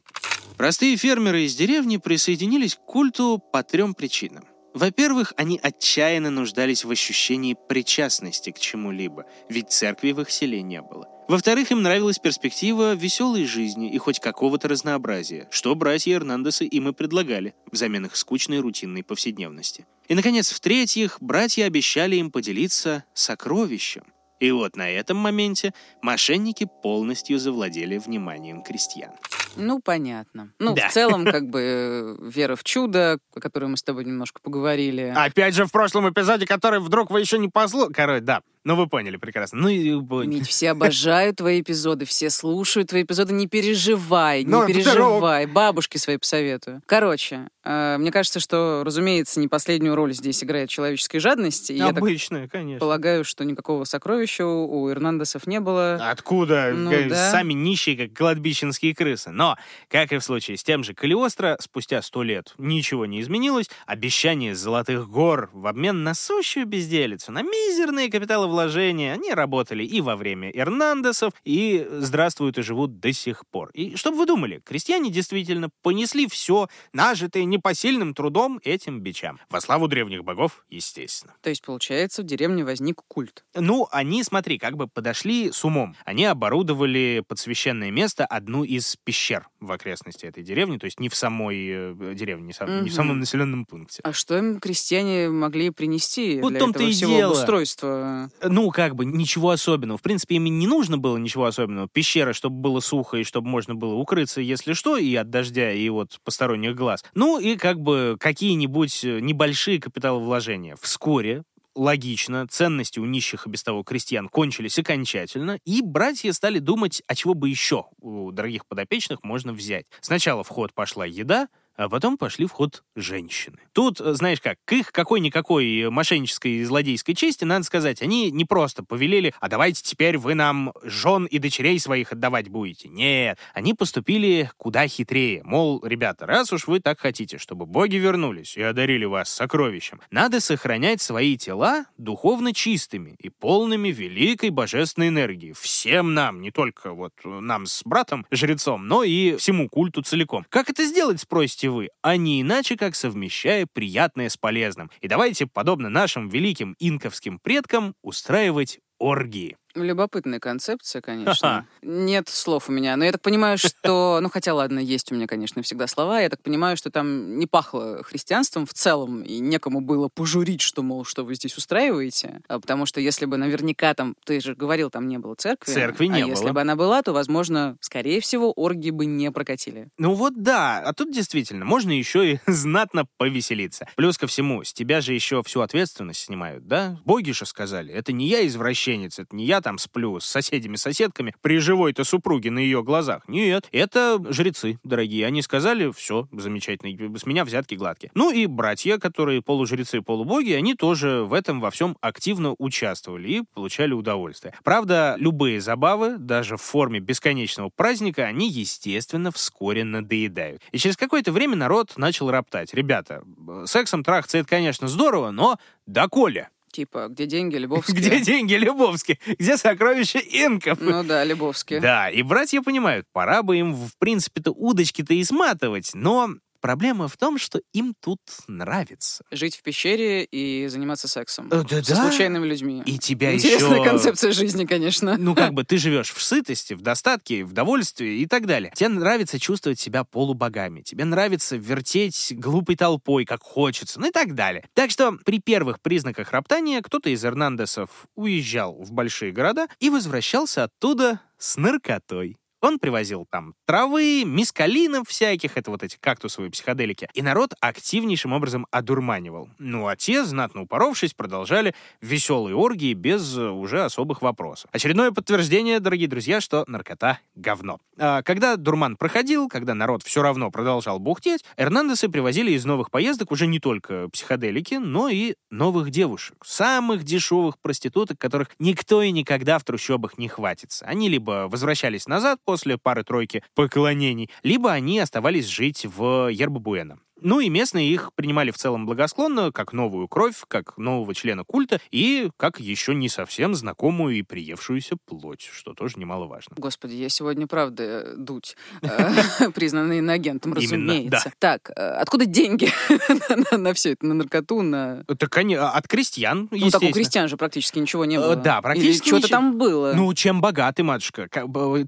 Простые фермеры из деревни присоединились к культу по трем причинам. Во-первых, они отчаянно нуждались в ощущении причастности к чему-либо, ведь церкви в их селе не было. Во-вторых, им нравилась перспектива веселой жизни и хоть какого-то разнообразия, что братья Эрнандесы им и предлагали, взамен их скучной рутинной повседневности. И, наконец, в-третьих, братья обещали им поделиться сокровищем. И вот на этом моменте мошенники полностью завладели вниманием крестьян. Ну, понятно. Ну, Да. в целом, как бы, э, вера в чудо, о которой мы с тобой немножко поговорили. Опять же, в прошлом эпизоде, который вдруг вы еще не послушали... Короче, да. Ну, вы поняли прекрасно. Ну, и... Мить, все обожают твои эпизоды, все слушают твои эпизоды. Не переживай, не Ну, переживай. Бабушке своей посоветую. Короче, э, мне кажется, что, разумеется, не последнюю роль здесь играет человеческая жадность. И я так Обычная, конечно. полагаю, что никакого сокровища у Эрнандесов не было. Откуда? Ну, Э, да. Сами нищие, как кладбищенские крысы. Но, как и в случае с тем же Калиостро, спустя сто лет ничего не изменилось. Обещание золотых гор в обмен на сущую безделицу, на мизерные капиталовложения, они работали и во время Эрнандесов, и здравствуют и живут до сих пор. И что бы вы думали, крестьяне действительно понесли все, нажитое непосильным трудом этим бичам. Во славу древних богов, естественно. То есть, получается, в деревне возник культ. Ну, они, смотри, как бы подошли с умом. Они оборудовали под священное место одну из пещер в окрестности этой деревни, то есть не в самой э, деревне, не, сам- не в самом населенном пункте. А что им крестьяне могли принести Вот для этого всего дело. обустройства? Ну, как бы, ничего особенного. В принципе, им не нужно было ничего особенного. Пещера, чтобы было сухо и чтобы можно было укрыться, если что, и от дождя, и от посторонних глаз. Ну, и как бы какие-нибудь э, небольшие капиталовложения. Вскоре логично, ценности у нищих и без того крестьян кончились окончательно, и братья стали думать, а чего бы еще у дорогих подопечных можно взять. Сначала в ход пошла еда, а потом пошли в ход женщины. Тут, знаешь как, к их какой-никакой мошеннической и злодейской чести, надо сказать, они не просто повелели, а давайте теперь вы нам жен и дочерей своих отдавать будете. Нет, они поступили куда хитрее. Мол, ребята, раз уж вы так хотите, чтобы боги вернулись и одарили вас сокровищем, надо сохранять свои тела духовно чистыми и полными великой божественной энергии. Всем нам, не только вот нам с братом-жрецом, но и всему культу целиком. Как это сделать, спросите вы? А не иначе, как совмещая приятное с полезным. И давайте, подобно нашим великим инковским предкам, устраивать оргии. Любопытная концепция, конечно. Нет слов у меня. Но я так понимаю, что... Ну, хотя, ладно, есть у меня, конечно, всегда слова. Я так понимаю, что там не пахло христианством в целом, и некому было пожурить, что, мол, что вы здесь устраиваете. А потому что если бы наверняка там... Ты же говорил, там не было церкви. Церкви не а было. если бы она была, то, возможно, скорее всего, оргии бы не прокатили. Ну вот да, а тут действительно можно еще и знатно повеселиться. Плюс ко всему, с тебя же еще всю ответственность снимают, да? Боги же сказали, это не я извращенец, это не я там сплю с соседями-соседками при живой-то супруге на ее глазах. Нет, это жрецы, дорогие. Они сказали, все, замечательно, с меня взятки гладкие. Ну и братья, которые полужрецы, полубоги, они тоже в этом во всем активно участвовали и получали удовольствие. Правда, любые забавы, даже в форме бесконечного праздника, они, естественно, вскоре надоедают. И через какое-то время народ начал роптать. Ребята, сексом трахаться это, конечно, здорово, но доколе? Типа, где деньги, Лебовские? Где деньги, Лебовские? Где сокровища инков? Ну да, Лебовские. Да, и братья понимают, пора бы им, в принципе-то, удочки-то и сматывать, но Проблема в том, что им тут нравится. Жить в пещере и заниматься сексом. Э, да, Со да. случайными людьми. И тебя Интересная еще... концепция жизни, конечно. Ну, как бы ты живешь в сытости, в достатке, в довольстве и так далее. Тебе нравится чувствовать себя полубогами. Тебе нравится вертеть глупой толпой, как хочется, ну и так далее. Так что при первых признаках роптания кто-то из Эрнандесов уезжал в большие города и возвращался оттуда с наркотой. Он привозил там травы, мискалинов всяких, это вот эти кактусовые психоделики, и народ активнейшим образом одурманивал. Ну а те, знатно упоровшись, продолжали веселые оргии без э, уже особых вопросов. Очередное подтверждение, дорогие друзья, что наркота — говно. А когда дурман проходил, когда народ все равно продолжал бухтеть, Эрнандесы привозили из новых поездок уже не только психоделики, но и новых девушек. Самых дешевых проституток, которых никто и никогда в трущобах не хватится. Они либо возвращались назад после пары-тройки поклонений, либо они оставались жить в Ербабуэна. Ну и местные их принимали в целом благосклонно, как новую кровь, как нового члена культа и как еще не совсем знакомую и приевшуюся плоть, что тоже немаловажно. Господи, я сегодня, правда, дуть, э, признанный иноагентом, разумеется. Так, э, откуда деньги на все это, на наркоту, на... Так они а, от крестьян, Ну, так у крестьян же практически ничего не Э, было. да, практически что-то там было. Ну, чем богаты, матушка.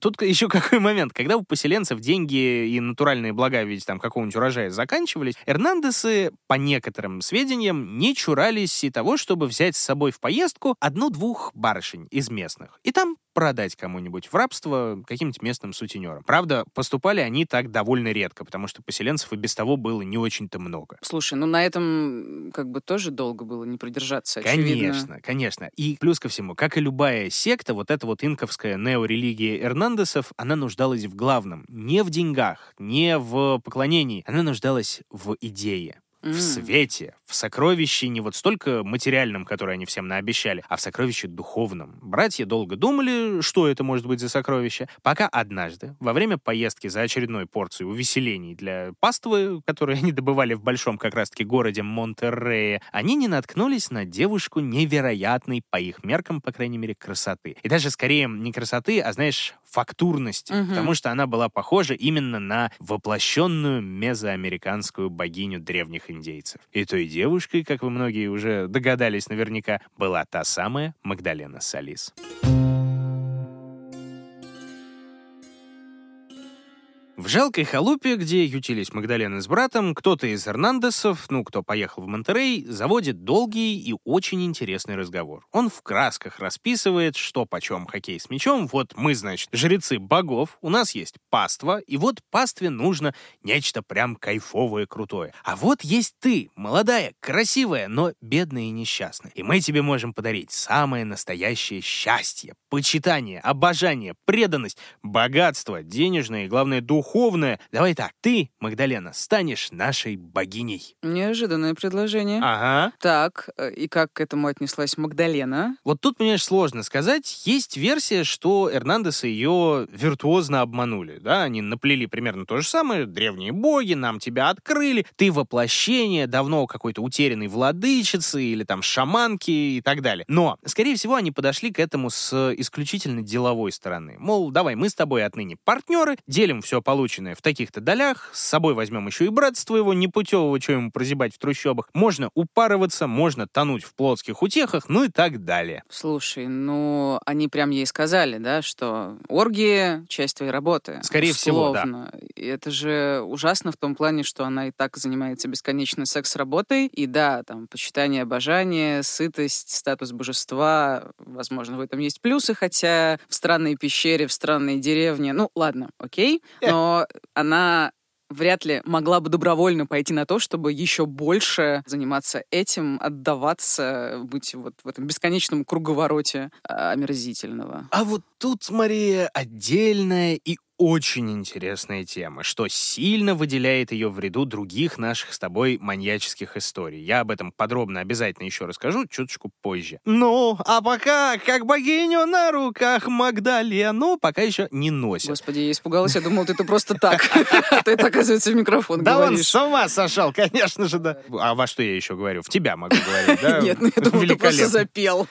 Тут еще какой момент. Когда у поселенцев деньги и натуральные блага в виде там какого-нибудь урожая заканчивались, Эрнандесы, по некоторым сведениям, не чурались и того, чтобы взять с собой в поездку одну-двух барышень из местных. И там продать кому-нибудь в рабство каким-нибудь местным сутенерам. Правда, поступали они так довольно редко, потому что поселенцев и без того было не очень-то много. Слушай, ну на этом как бы тоже долго было не продержаться, очевидно. Конечно, конечно. И плюс ко всему, как и любая секта, вот эта вот инковская неорелигия Эрнандесов, она нуждалась в главном. Не в деньгах, не в поклонении. Она нуждалась в идее. В свете, в сокровище не вот столько материальном, которое они всем наобещали, а в сокровище духовном. Братья долго думали, что это может быть за сокровище, пока однажды, во время поездки за очередной порцией увеселений для паствы, которые они добывали в большом как раз-таки городе Монтеррее, они не наткнулись на девушку невероятной, по их меркам, по крайней мере, красоты. И даже скорее не красоты, а, знаешь, фактурности, Мгм. потому что она была похожа именно на воплощенную мезоамериканскую богиню древних индейцев. И той девушкой, как вы многие уже догадались наверняка, была та самая Магдалена Салис. В жалкой халупе, где ютились Магдалена с братом, кто-то из Эрнандесов, ну, кто поехал в Монтерей, заводит долгий и очень интересный разговор. Он в красках расписывает, что почем хоккей с мячом. Вот мы, значит, жрецы богов, у нас есть паства, и вот пастве нужно нечто прям кайфовое, крутое. А вот есть ты, молодая, красивая, но бедная и несчастная. И мы тебе можем подарить самое настоящее счастье, почитание, обожание, преданность, богатство, денежное и, главное, духовное духовное. Давай так, ты, Магдалена, станешь нашей богиней. Неожиданное предложение. Ага. Так, э, и как к этому отнеслась Магдалена? Вот тут, понимаешь, сложно сказать. Есть версия, что Эрнандес ее виртуозно обманули. Да, они наплели примерно то же самое. Древние боги нам тебя открыли. Ты воплощение давно какой-то утерянной владычицы или там шаманки и так далее. Но, скорее всего, они подошли к этому с исключительно деловой стороны. Мол, давай, мы с тобой отныне партнеры, делим все полученное в таких-то долях, с собой возьмем еще и братство его непутевого, что ему прозябать в трущобах. Можно упарываться, можно тонуть в плотских утехах, ну и так далее. Слушай, ну, они прям ей сказали, да, что оргии — часть твоей работы. Скорее всего, да. И это же ужасно в том плане, что она и так занимается бесконечной секс-работой, и да, там, почитание, обожание, сытость, статус божества, возможно, в этом есть плюсы, хотя в странной пещере, в странной деревне, ну, ладно, окей, но она вряд ли могла бы добровольно пойти на то, чтобы еще больше заниматься этим, отдаваться, быть вот в этом бесконечном круговороте а, омерзительного. А вот тут, Мария, отдельная и очень интересная тема, что сильно выделяет ее в ряду других наших с тобой маньяческих историй. Я об этом подробно обязательно еще расскажу чуточку позже. Ну, а пока, как богиню на руках Магдалену, пока еще не носит. Господи, я испугалась, я думал, ты это просто так. Ты это, оказывается, в микрофон Да он с ума сошел, конечно же, да. А во что я еще говорю? В тебя могу говорить, да? Нет, ну я думал, ты просто запел.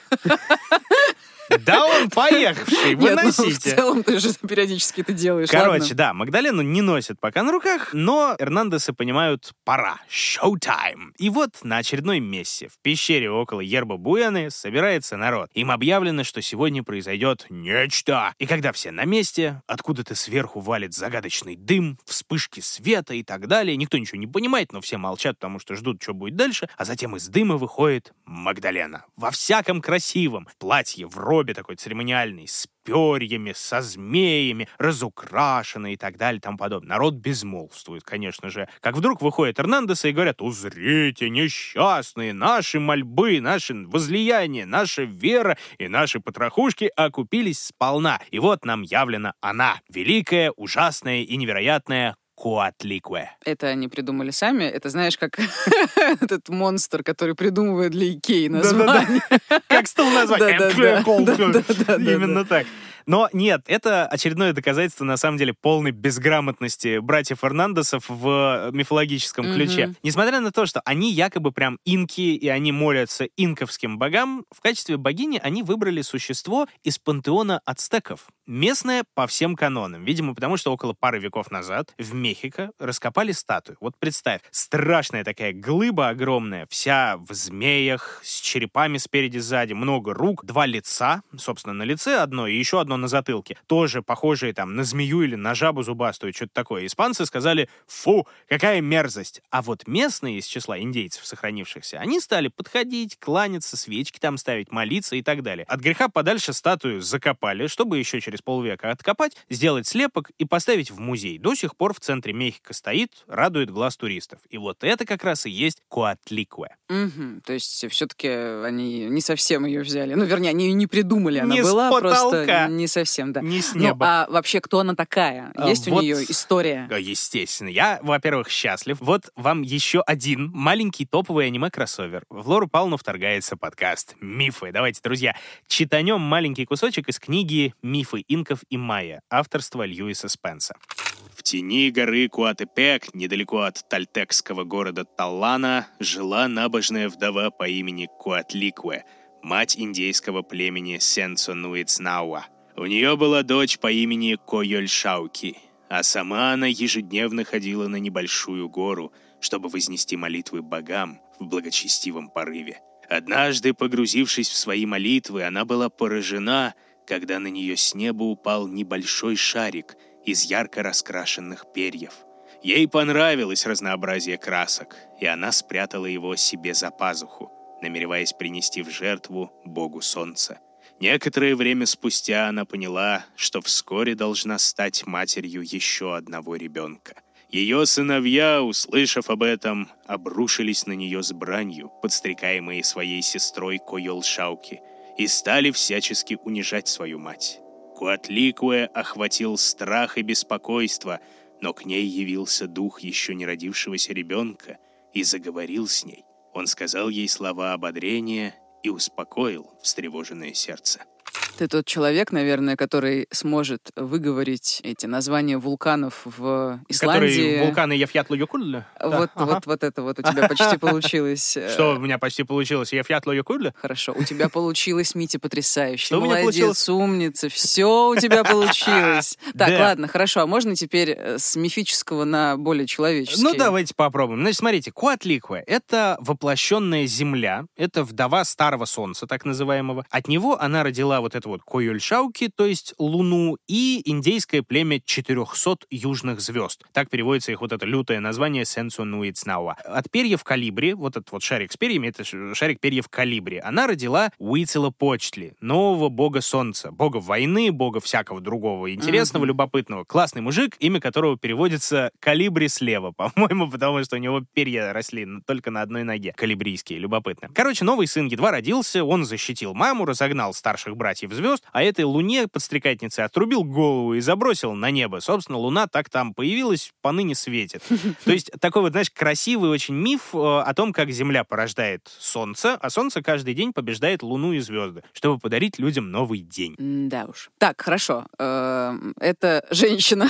Да он поехавший, выносите. Нет, ну, в целом ты же периодически это делаешь. Короче, ладно? да, Магдалену не носят пока на руках, но Эрнандесы понимают, пора, шоу-тайм. И вот на очередной мессе в пещере около Ерба Буэны собирается народ. Им объявлено, что сегодня произойдет нечто. И когда все на месте, откуда-то сверху валит загадочный дым, вспышки света и так далее. Никто ничего не понимает, но все молчат, потому что ждут, что будет дальше. А затем из дыма выходит Магдалена. Во всяком красивом, в платье, в роbe, гробе такой церемониальный, с перьями, со змеями, разукрашенный и так далее тому подобное. Народ безмолвствует, конечно же. Как вдруг выходят Эрнандесы и говорят, узрите, несчастные, наши мольбы, наши возлияния, наша вера и наши потрохушки окупились сполна. И вот нам явлена она, великая, ужасная и невероятная Коатликве. Это они придумали сами. Это знаешь, как этот монстр, который придумывает для Икеи название. Как стол назвать? Именно так. Но нет, это очередное доказательство, на самом деле, полной безграмотности братьев Фернандесов в мифологическом mm-hmm. ключе. Несмотря на то, что они якобы прям инки, и они молятся инковским богам, в качестве богини они выбрали существо из пантеона ацтеков. Местное по всем канонам. Видимо, потому что около пары веков назад в Мехико раскопали статую. Вот представь, страшная такая глыба огромная, вся в змеях, с черепами спереди-сзади, много рук, два лица, собственно, на лице одно и еще одно одно на затылке, тоже похожие там на змею или на жабу зубастую, что-то такое. Испанцы сказали «фу, какая мерзость». А вот местные из числа индейцев сохранившихся, они стали подходить, кланяться, свечки там ставить, молиться и так далее. От греха подальше статую закопали, чтобы еще через полвека откопать, сделать слепок и поставить в музей. До сих пор в центре Мехико стоит, радует глаз туристов. И вот это как раз и есть Куатликуэ. Угу, то есть все-таки они не совсем ее взяли. Ну, вернее, они ее не придумали, она не была с потолка. просто не совсем, да. Не с ну, неба. Ну, а вообще, кто она такая? А, Есть вот, у нее история? Естественно. Я, во-первых, счастлив. Вот вам еще один маленький топовый аниме-кроссовер. В Лору Пауну вторгается подкаст «Мифы». Давайте, друзья, читанем маленький кусочек из книги «Мифы инков и майя» авторства Льюиса Спенса. В тени горы Куатепек, недалеко от тальтекского города Таллана, жила набожная вдова по имени Куатликве — мать индейского племени Сенсо-Нуицнауа. У нее была дочь по имени Койольшауки, а сама она ежедневно ходила на небольшую гору, чтобы вознести молитвы богам в благочестивом порыве. Однажды, погрузившись в свои молитвы, она была поражена, когда на нее с неба упал небольшой шарик из ярко раскрашенных перьев. Ей понравилось разнообразие красок, и она спрятала его себе за пазуху намереваясь принести в жертву Богу Солнца. Некоторое время спустя она поняла, что вскоре должна стать матерью еще одного ребенка. Ее сыновья, услышав об этом, обрушились на нее с бранью, подстрекаемые своей сестрой Койол Шауки, и стали всячески унижать свою мать. Куатликуэ охватил страх и беспокойство, Но к ней явился дух еще не родившегося ребенка и заговорил с ней. Он сказал ей слова ободрения и успокоил встревоженное сердце. Ты тот человек, наверное, который сможет выговорить эти названия вулканов в Исландии. Которые вулканы Ефьятлу Юкулля? Вот, да. вот, вот это вот у тебя почти получилось. Что у меня почти получилось? Ефьятлу Юкулля? Хорошо, у тебя получилось, Митя, потрясающе. Что Молодец, у меня получилось? умница, все у тебя получилось. Так, ладно, хорошо, а можно теперь э, с мифического на более человеческий? Ну, давайте попробуем. Значит, смотрите, Куатликва — это воплощенная земля, это вдова старого солнца, так называемого. От него она родила вот эту вот Койольшауки, то есть Луну, и индейское племя 400 южных звезд. Так переводится их вот это лютое название Сенсунуицнауа. От перьев калибри, вот этот вот шарик с перьями, это шарик перьев калибри, она родила Уицелопочтли, нового бога солнца, бога войны, бога всякого другого интересного, mm-hmm. любопытного. Классный мужик, имя которого переводится калибри слева, по-моему, потому что у него перья росли только на одной ноге. Калибрийские, любопытно. Короче, новый сын едва родился, он защитил маму, разогнал старших братьев звезд, а этой луне подстрекательнице отрубил голову и забросил на небо. Собственно, луна так там появилась, поныне светит. То есть такой вот, знаешь, красивый очень миф э, о том, как Земля порождает Солнце, а Солнце каждый день побеждает Луну и звезды, чтобы подарить людям новый день. Да уж. Так, хорошо. Эм, это женщина.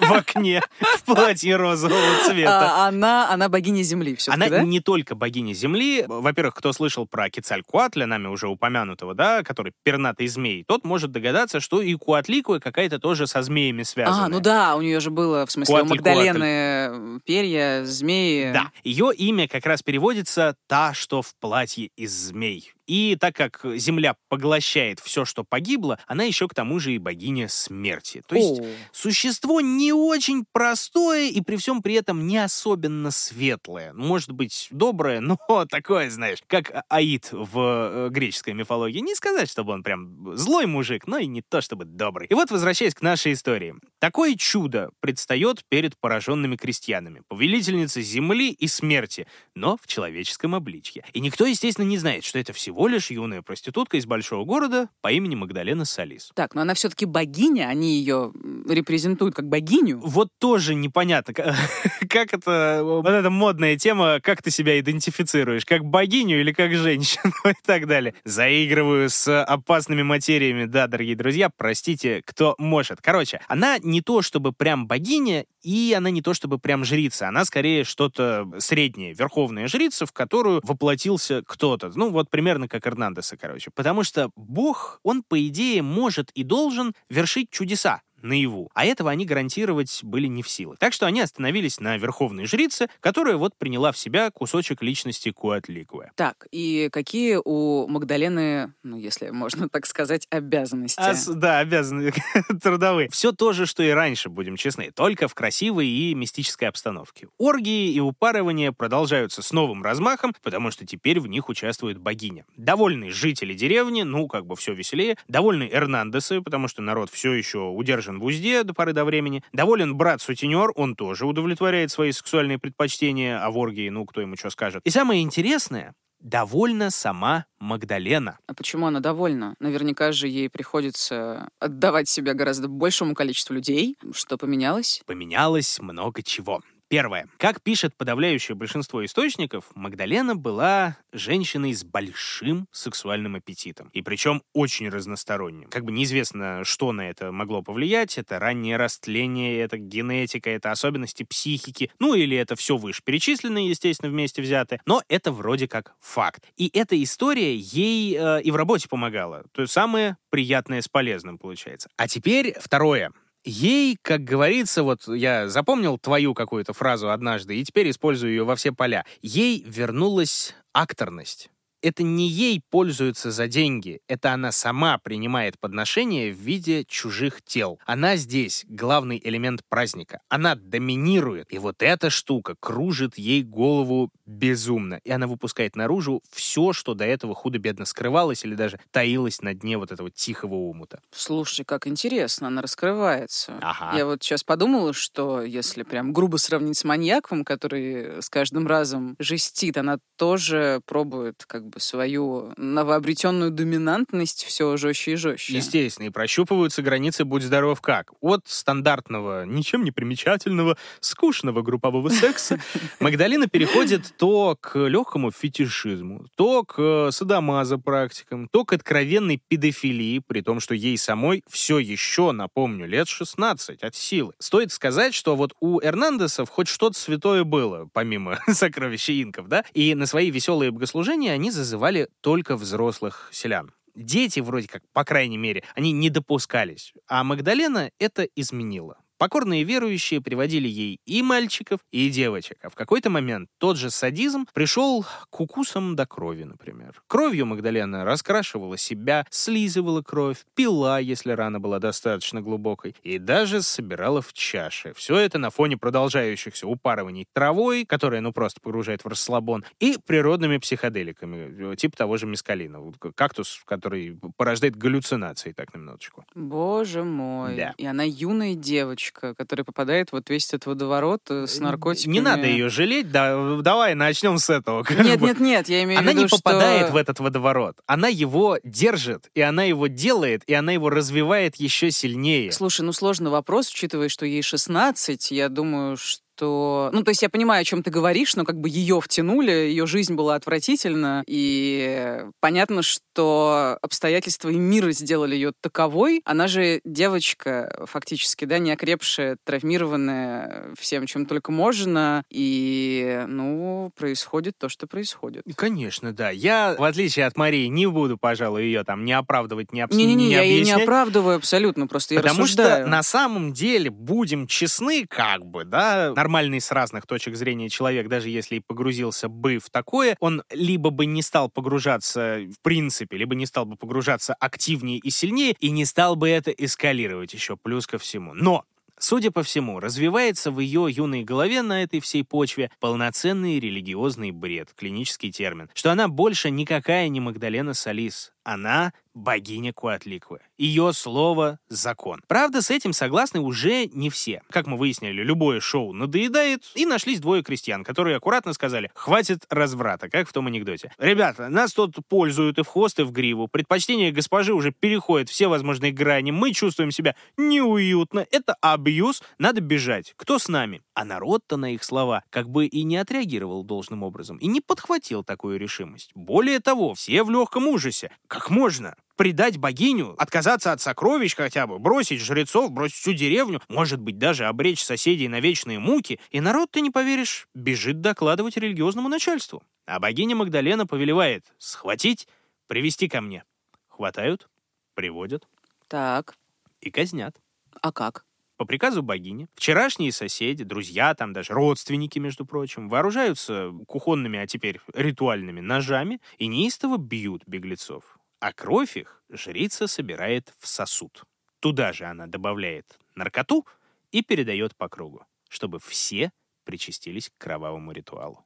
В окне, в платье розового цвета. А, она, она богиня Земли все Она не только богиня Земли. Во-первых, кто слышал про Кецалькуатля, нами уже упомянутого, да, который пернатый змей, тот может догадаться, что и Куатликуя какая-то тоже со змеями связана. А, ну да, у нее же было, в смысле, Куатль, у Магдалены перья, змеи. Да, ее имя как раз переводится «та, что в платье из змей». И так как Земля поглощает все, что погибло, она еще к тому же и богиня смерти. То есть О. существо не очень простое и при всем при этом не особенно светлое. Может быть, доброе, но такое, знаешь, как Аид в э, греческой мифологии. Не сказать, чтобы он прям злой мужик, но и не то чтобы добрый. И вот, возвращаясь к нашей истории. Такое чудо предстает перед пораженными крестьянами. Повелительница земли и смерти, но в человеческом обличье. И никто, естественно, не знает, что это всего всего лишь юная проститутка из большого города по имени Магдалена Салис. Так, но она все-таки богиня, они ее репрезентуют как богиню. Вот тоже непонятно, как это, вот эта модная тема, как ты себя идентифицируешь, как богиню или как женщину и так далее. Заигрываю с опасными материями, да, дорогие друзья, простите, кто может. Короче, она не то чтобы прям богиня, и она не то чтобы прям жрица, она скорее что-то среднее, верховная жрица, в которую воплотился кто-то. Ну, вот примерно примерно как Эрнандеса, короче. Потому что Бог, он, по идее, может и должен вершить чудеса наяву. А этого они гарантировать были не в силах. Так что они остановились на верховной жрице, которая вот приняла в себя кусочек личности Куатликуэ. Так, и какие у Магдалены, ну, если можно так сказать, обязанности? А, да, обязанности трудовые. Все то же, что и раньше, будем честны, только в красивой и мистической обстановке. Оргии и упарывания продолжаются с новым размахом, потому что теперь в них участвует богиня. Довольны жители деревни, ну, как бы все веселее. Довольны Эрнандесы, потому что народ все еще удержан держан в узде до поры до времени. Доволен брат-сутенер, он тоже удовлетворяет свои сексуальные предпочтения, а в оргии, ну, кто ему что скажет. И самое интересное, довольна сама Магдалена. А почему она довольна? Наверняка же ей приходится отдавать себя гораздо большему количеству людей. Что поменялось? Поменялось много чего. Первое. Как пишет подавляющее большинство источников, Магдалена была женщиной с большим сексуальным аппетитом. И причем очень разносторонним. Как бы неизвестно, что на это могло повлиять. Это раннее растление, это генетика, это особенности психики. Ну или это все вышеперечисленное, естественно, вместе взятое. Но это вроде как факт. И эта история ей э, и в работе помогала. То есть самое приятное с полезным получается. А теперь второе. Ей, как говорится, вот я запомнил твою какую-то фразу однажды и теперь использую ее во все поля. Ей вернулась акторность это не ей пользуются за деньги, это она сама принимает подношение в виде чужих тел. Она здесь главный элемент праздника. Она доминирует. И вот эта штука кружит ей голову безумно. И она выпускает наружу все, что до этого худо-бедно скрывалось или даже таилось на дне вот этого тихого умута. Слушай, как интересно, она раскрывается. Ага. Я вот сейчас подумала, что если прям грубо сравнить с маньяком, который с каждым разом жестит, она тоже пробует как бы свою новообретенную доминантность все жестче и жестче. Естественно, и прощупываются границы «будь здоров как». От стандартного, ничем не примечательного, скучного группового секса Магдалина переходит то к легкому фетишизму, то к садомазо практикам, то к откровенной педофилии, при том, что ей самой все еще, напомню, лет 16 от силы. Стоит сказать, что вот у Эрнандесов хоть что-то святое было, помимо сокровища инков, да, и на свои веселые богослужения они зазывали только взрослых селян дети вроде как, по крайней мере, они не допускались. А Магдалена это изменила. Покорные верующие приводили ей и мальчиков, и девочек. А в какой-то момент тот же садизм пришел к укусам до крови, например. Кровью Магдалена раскрашивала себя, слизывала кровь, пила, если рана была достаточно глубокой, и даже собирала в чаше. Все это на фоне продолжающихся упарываний травой, которая, ну, просто погружает в расслабон, и природными психоделиками, типа того же мискалина. Кактус, который порождает галлюцинации, так, на минуточку. Боже мой. Да. И она юная девочка девочка, которая попадает вот весь этот водоворот э, с наркотиками. Не надо ее жалеть, да, давай начнем с этого. Нет, нет, нет, я имею в виду, Она не попадает в этот водоворот, она его держит, и она его делает, и она его развивает еще сильнее. Слушай, ну сложный вопрос, учитывая, что ей 16, я думаю, что что... Ну, то есть я понимаю, о чем ты говоришь, но как бы ее втянули, ее жизнь была отвратительна, и понятно, что обстоятельства и мира сделали ее таковой. Она же девочка, фактически, да, неокрепшая, травмированная всем, чем только можно, и, ну, происходит то, что происходит. Конечно, да. Я, в отличие от Марии, не буду, пожалуй, ее там не оправдывать, не обсуждать. Не-не-не, я ее не оправдываю абсолютно, просто я Потому рассуждаю. что на самом деле, будем честны, как бы, да, нормальный с разных точек зрения человек, даже если и погрузился бы в такое, он либо бы не стал погружаться в принципе, либо не стал бы погружаться активнее и сильнее, и не стал бы это эскалировать еще плюс ко всему. Но Судя по всему, развивается в ее юной голове на этой всей почве полноценный религиозный бред, клинический термин, что она больше никакая не Магдалена Салис, она богиня Куатликвы. Ее слово — закон. Правда, с этим согласны уже не все. Как мы выяснили, любое шоу надоедает, и нашлись двое крестьян, которые аккуратно сказали «хватит разврата», как в том анекдоте. Ребята, нас тут пользуют и в хвост, и в гриву. Предпочтение госпожи уже переходит все возможные грани. Мы чувствуем себя неуютно. Это абьюз. Надо бежать. Кто с нами? А народ-то на их слова как бы и не отреагировал должным образом, и не подхватил такую решимость. Более того, все в легком ужасе. Как можно? предать богиню, отказаться от сокровищ хотя бы, бросить жрецов, бросить всю деревню, может быть, даже обречь соседей на вечные муки, и народ, ты не поверишь, бежит докладывать религиозному начальству. А богиня Магдалена повелевает схватить, привести ко мне. Хватают, приводят. Так. И казнят. А как? По приказу богини, вчерашние соседи, друзья, там даже родственники, между прочим, вооружаются кухонными, а теперь ритуальными ножами и неистово бьют беглецов. А кровь их жрица собирает в сосуд. Туда же она добавляет наркоту и передает по кругу, чтобы все причастились к кровавому ритуалу.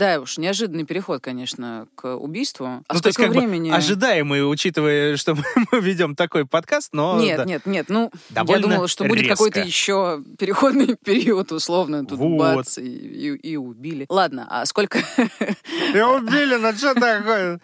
Да, уж неожиданный переход, конечно, к убийству. А ну, то есть, как времени? Бы ожидаемый, учитывая, что мы ведем такой подкаст, но... Нет, да, нет, нет, ну, я думала, что будет какой-то еще переходный период, условно, тут вот. бац, и, и, и убили. Ладно, а сколько... И убили, ну что такое?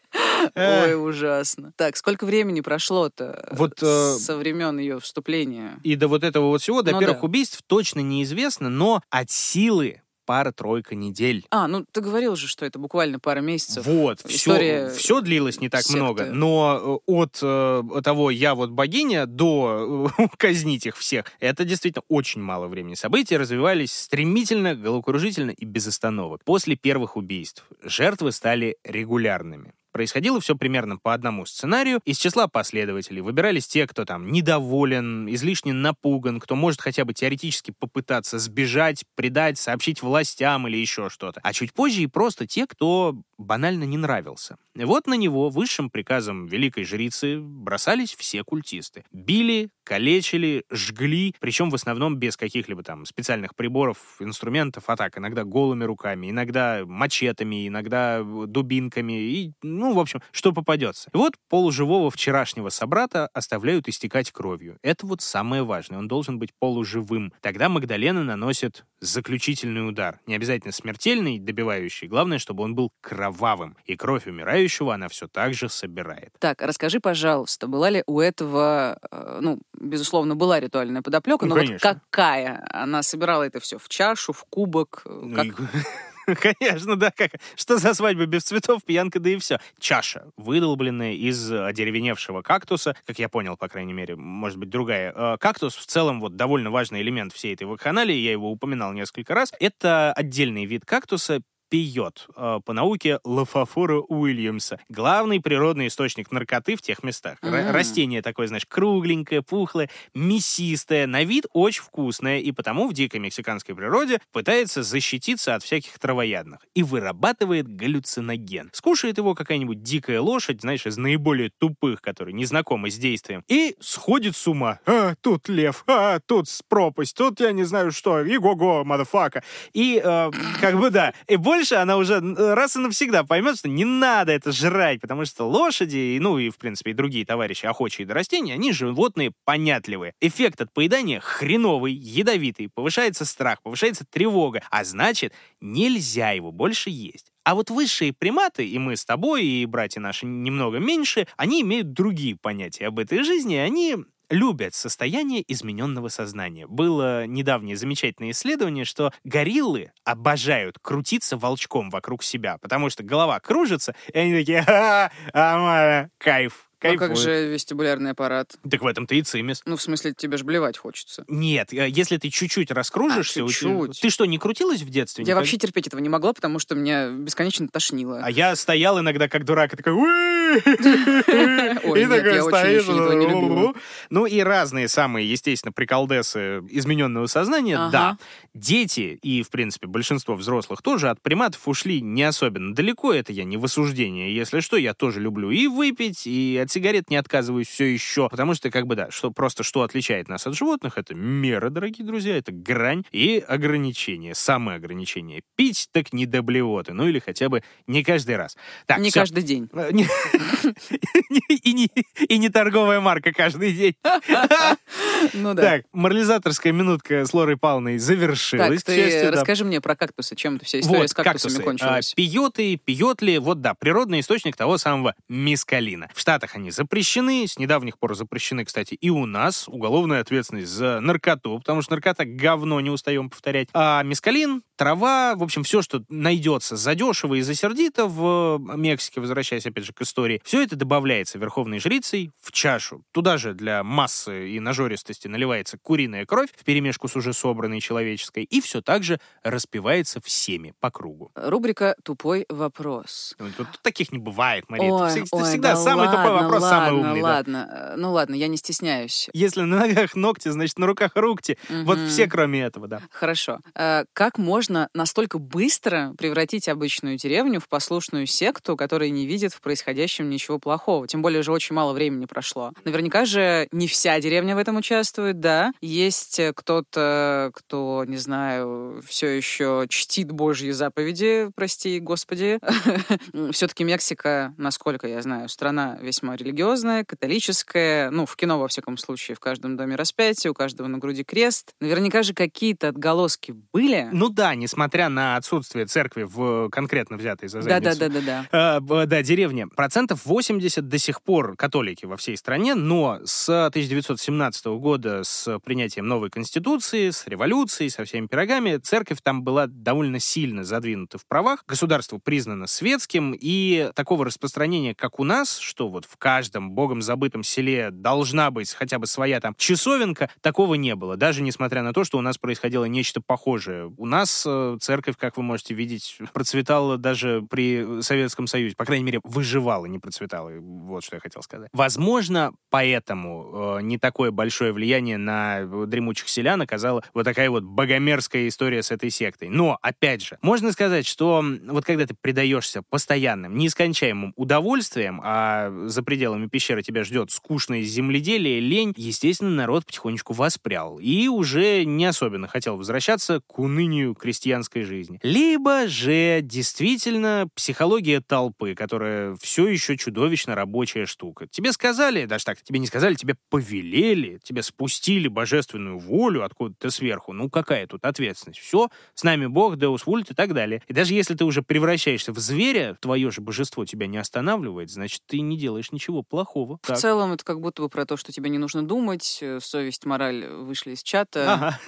Ой, ужасно. Так, сколько времени прошло-то вот, э, со времен ее вступления? И до вот этого вот всего, до ну, первых да. убийств точно неизвестно, но от силы пара-тройка недель. А, ну ты говорил же, что это буквально пара месяцев. Вот, История все, все длилось не так секты. много, но э, от э, того «я вот богиня» до э, казнить их всех, это действительно очень мало времени. События развивались стремительно, головокружительно и без остановок. После первых убийств жертвы стали регулярными. Происходило все примерно по одному сценарию. Из числа последователей выбирались те, кто там недоволен, излишне напуган, кто может хотя бы теоретически попытаться сбежать, предать, сообщить властям или еще что-то. А чуть позже и просто те, кто банально не нравился. Вот на него высшим приказом великой жрицы бросались все культисты. Били, калечили, жгли, причем в основном без каких-либо там специальных приборов, инструментов, а так, иногда голыми руками, иногда мачетами, иногда дубинками и, ну, ну, в общем, что попадется. И вот полуживого вчерашнего собрата оставляют истекать кровью. Это вот самое важное, он должен быть полуживым. Тогда Магдалена наносит заключительный удар. Не обязательно смертельный, добивающий. Главное, чтобы он был кровавым. И кровь умирающего она все так же собирает. Так, расскажи, пожалуйста, была ли у этого, э, ну, безусловно, была ритуальная подоплека, ну, но конечно. вот какая? Она собирала это все в чашу, в кубок? Э, ну как... Конечно, да. Как... Что за свадьба без цветов, пьянка, да и все. Чаша, выдолбленная из одеревеневшего кактуса, как я понял, по крайней мере, может быть, другая. Э, кактус в целом вот довольно важный элемент всей этой вакханалии, я его упоминал несколько раз. Это отдельный вид кактуса, пиот, э, по науке Лафофора Уильямса. Главный природный источник наркоты в тех местах. Mm-hmm. Растение такое, знаешь, кругленькое, пухлое, мясистое, на вид очень вкусное, и потому в дикой мексиканской природе пытается защититься от всяких травоядных и вырабатывает галлюциноген. Скушает его какая-нибудь дикая лошадь, знаешь, из наиболее тупых, которые не знакомы с действием, и сходит с ума. А, тут лев, а, тут пропасть, тут я не знаю что, и го-го, мадафака. И, э, как бы, да, и больше больше она уже раз и навсегда поймет, что не надо это жрать, потому что лошади, ну и, в принципе, и другие товарищи, охочие до растений, они животные понятливые. Эффект от поедания хреновый, ядовитый, повышается страх, повышается тревога, а значит, нельзя его больше есть. А вот высшие приматы, и мы с тобой, и братья наши немного меньше, они имеют другие понятия об этой жизни, они любят состояние измененного сознания. Было недавнее замечательное исследование, что гориллы обожают крутиться волчком вокруг себя, потому что голова кружится, и они такие, а, кайф, Кайфует. А как же вестибулярный аппарат? Так в этом-то и цимис. Ну, в смысле, тебе же блевать хочется. Нет, если ты чуть-чуть раскружишься... А, чуть-чуть. Ты что, не крутилась в детстве? Я никак? вообще терпеть этого не могла, потому что меня бесконечно тошнило. А я стоял иногда как дурак и такой... Ой, нет, я очень этого не любила. Ну и разные самые, естественно, приколдесы измененного сознания, да. Дети и, в принципе, большинство взрослых тоже от приматов ушли не особенно далеко. Это я не в осуждение. Если что, я тоже люблю и выпить, и от сигарет не отказываюсь все еще, потому что, как бы, да, что просто что отличает нас от животных, это мера, дорогие друзья, это грань и ограничение, самое ограничение. Пить так не до блевоты, ну или хотя бы не каждый раз. Так, не все. каждый день. Э, и не, и не торговая марка каждый день. Ну да. Так, морализаторская минутка с Лорой Павловной завершилась. Так, ты расскажи мне про кактусы, чем вся история с кактусами кончилась. Пиоты, пиотли, вот да, природный источник того самого мискалина. В Штатах они запрещены, с недавних пор запрещены, кстати, и у нас уголовная ответственность за наркоту, потому что наркота говно, не устаем повторять. А мискалин, трава, в общем, все, что найдется задешево и засердито в Мексике, возвращаясь опять же к истории, все это добавляется верховной жрицей в чашу. Туда же для массы и нажористости наливается куриная кровь в перемешку с уже собранной человеческой, и все так же распивается всеми по кругу. Рубрика «Тупой вопрос». Ну, тут таких не бывает, Мария. Ой, всегда, ой, всегда да самый ладно, тупой вопрос, ладно, самый умный. Ладно, да. ну ладно, я не стесняюсь. Если на ногах ногти, значит, на руках рукти. Угу. Вот все, кроме этого, да. Хорошо. А, как можно настолько быстро превратить обычную деревню в послушную секту, которая не видит в происходящем ничего плохого? Тем более, уже очень мало времени прошло. Наверняка же не вся деревня в этом участвует, да. Есть кто-то, кто, не знаю, все еще чтит Божьи заповеди, прости, Господи. Все-таки Мексика, насколько я знаю, страна весьма религиозная, католическая. Ну, в кино, во всяком случае, в каждом доме распятие, у каждого на груди крест. Наверняка же какие-то отголоски были. Ну да, несмотря на отсутствие церкви в конкретно взятой за задницу. Да-да-да-да. Э, да, деревня. Процентов 80 до сих пор католики во всей стране, но с 1917 года, с принятием новой конституции, с революцией, со всеми пирогами, церковь там была довольно сильно задвинута в правах. Государство признано светским, и такого распространения, как у нас, что вот в каждом богом забытом селе должна быть хотя бы своя там часовенка, такого не было. Даже несмотря на то, что у нас происходило нечто похожее. У нас э, церковь, как вы можете видеть, процветала даже при Советском Союзе. По крайней мере, выживала, не процветала. Вот что я хотел сказать. Возможно, поэтому э, не такое большое влияние на дремучих селян оказала вот такая вот богомерзкая история с этой сектой. Но, опять же, можно сказать, что вот когда ты предаешься постоянным, нескончаемым удовольствиям, а запретить пределами пещеры тебя ждет скучное земледелие, лень, естественно, народ потихонечку воспрял и уже не особенно хотел возвращаться к унынию крестьянской жизни. Либо же действительно психология толпы, которая все еще чудовищно рабочая штука. Тебе сказали, даже так, тебе не сказали, тебе повелели, тебе спустили божественную волю откуда-то сверху. Ну, какая тут ответственность? Все, с нами Бог, Деус Вульт и так далее. И даже если ты уже превращаешься в зверя, твое же божество тебя не останавливает, значит, ты не делаешь ничего плохого. В так. целом, это как будто бы про то, что тебе не нужно думать, э, совесть, мораль вышли из чата. Ага.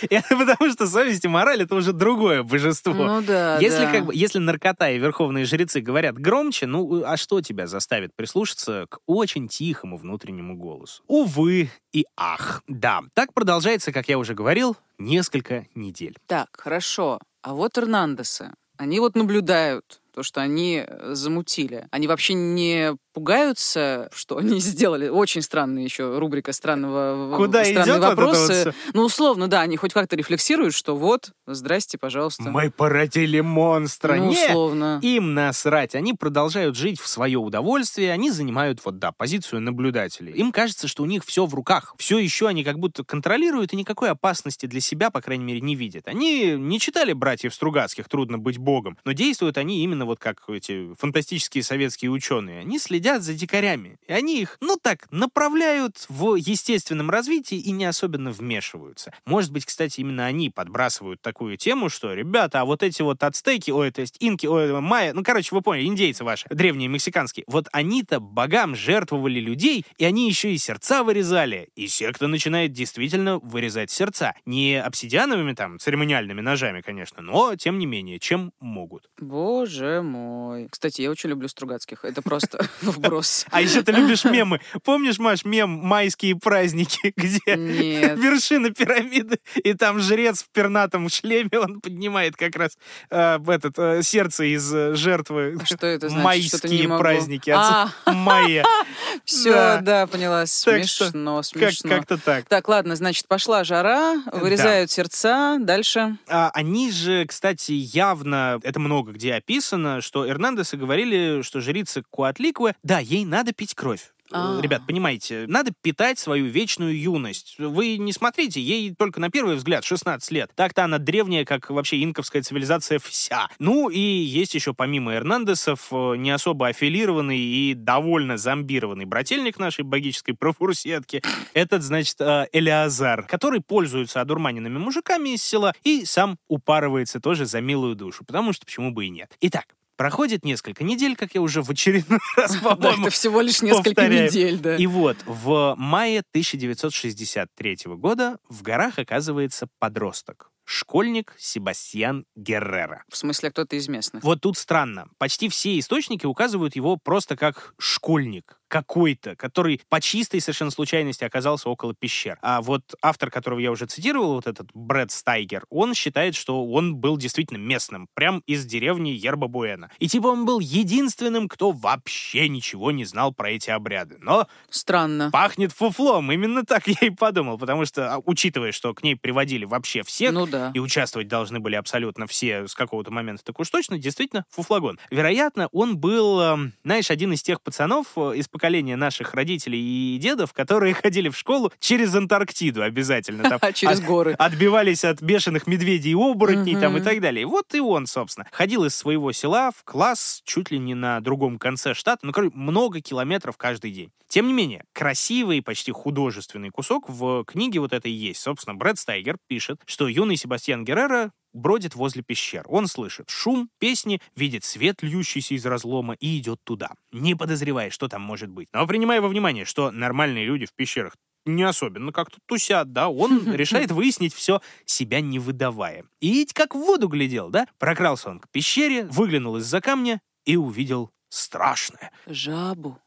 Потому что совесть и мораль — это уже другое божество. Ну да, Если, да. как бы, если наркота и верховные жрецы говорят громче, ну, а что тебя заставит прислушаться к очень тихому внутреннему голосу? Увы и ах. Да, так продолжается, как я уже говорил, несколько недель. Так, хорошо. А вот Эрнандесы. Они вот наблюдают то, что они замутили. Они вообще не пугаются, что они сделали. Очень странная еще рубрика странного Куда странные идет вопросы. Вот ну, условно, да, они хоть как-то рефлексируют, что вот, здрасте, пожалуйста. Мы породили монстра. Ну, Нет, условно. им насрать. Они продолжают жить в свое удовольствие, они занимают, вот да, позицию наблюдателей. Им кажется, что у них все в руках. Все еще они как будто контролируют и никакой опасности для себя, по крайней мере, не видят. Они не читали «Братьев Стругацких», «Трудно быть богом», но действуют они именно вот как эти фантастические советские ученые. Они следят следят за дикарями. И они их, ну так, направляют в естественном развитии и не особенно вмешиваются. Может быть, кстати, именно они подбрасывают такую тему, что, ребята, а вот эти вот ацтеки, ой, то есть инки, ой, майя, ну, короче, вы поняли, индейцы ваши, древние мексиканские, вот они-то богам жертвовали людей, и они еще и сердца вырезали. И секта начинает действительно вырезать сердца. Не обсидиановыми там, церемониальными ножами, конечно, но, тем не менее, чем могут. Боже мой. Кстати, я очень люблю Стругацких. Это просто вброс. А еще ты любишь мемы. Помнишь, Маш, мем «Майские праздники», где Нет. вершина пирамиды, и там жрец в пернатом шлеме, он поднимает как раз э, этот, э, сердце из э, жертвы. А Что это значит? Майские праздники. А. Майя. Все, Да. да, поняла. Смешно, смешно. Как-то так. Так, ладно, значит, пошла жара, вырезают сердца, дальше. А, они же, кстати, явно, это много где описано, что Эрнандесы говорили, что жрица Куатликуэ, да, ей надо пить кровь. А. Ребят, понимаете, надо питать свою вечную юность. Вы не смотрите, ей только на первый взгляд 16 лет. Так-то она древняя, как вообще инковская цивилизация вся. Ну и есть еще помимо Эрнандесов э, не особо аффилированный и довольно зомбированный брательник нашей богической профурсетки. Этот, значит, э, Элиазар, который пользуется одурманенными мужиками из села и сам упарывается тоже за милую душу, потому что почему бы и нет. Итак, проходит несколько недель, как я уже в очередной раз, по-моему, это всего лишь несколько недель, да. и вот в мае 1963 года в горах оказывается подросток. Школьник Себастьян Геррера. В смысле, кто-то из местных. Вот тут странно. Почти все источники указывают его просто как школьник какой-то, который по чистой совершенно случайности оказался около пещер. А вот автор, которого я уже цитировал, вот этот Брэд Стайгер, он считает, что он был действительно местным, прям из деревни Ерба-Буэна. И типа он был единственным, кто вообще ничего не знал про эти обряды. Но Странно. пахнет фуфлом. Именно так я и подумал, потому что, а, учитывая, что к ней приводили вообще всех, Ну да. и участвовать должны были абсолютно все с какого-то момента, так уж точно, действительно, фуфлагон. Вероятно, он был, эм, знаешь, один из тех пацанов э, из поколения наших родителей и дедов, которые ходили в школу через Антарктиду обязательно. Там Через от- горы. Отбивались от бешеных медведей и оборотней там и так далее. Вот и он, собственно, ходил из своего села в класс чуть ли не на другом конце штата, ну, короче, много километров каждый день. Тем не менее, красивый, почти художественный кусок в книге вот этой есть. Собственно, Брэд Стайгер пишет, что юный Себастьян Геррера бродит возле пещер. Он слышит шум, песни, видит свет, льющийся из разлома, и идет туда, не подозревая, что там может быть. Но принимая во внимание, что нормальные люди в пещерах не особенно как-то тусят, да, он решает выяснить все, себя не выдавая. И как в воду глядел, да? Прокрался он к пещере, выглянул из-за камня и увидел страшное. Жабу.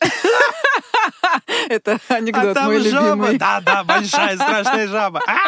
Это анекдот а там мой жаба, любимый. да-да, большая страшная жаба. А!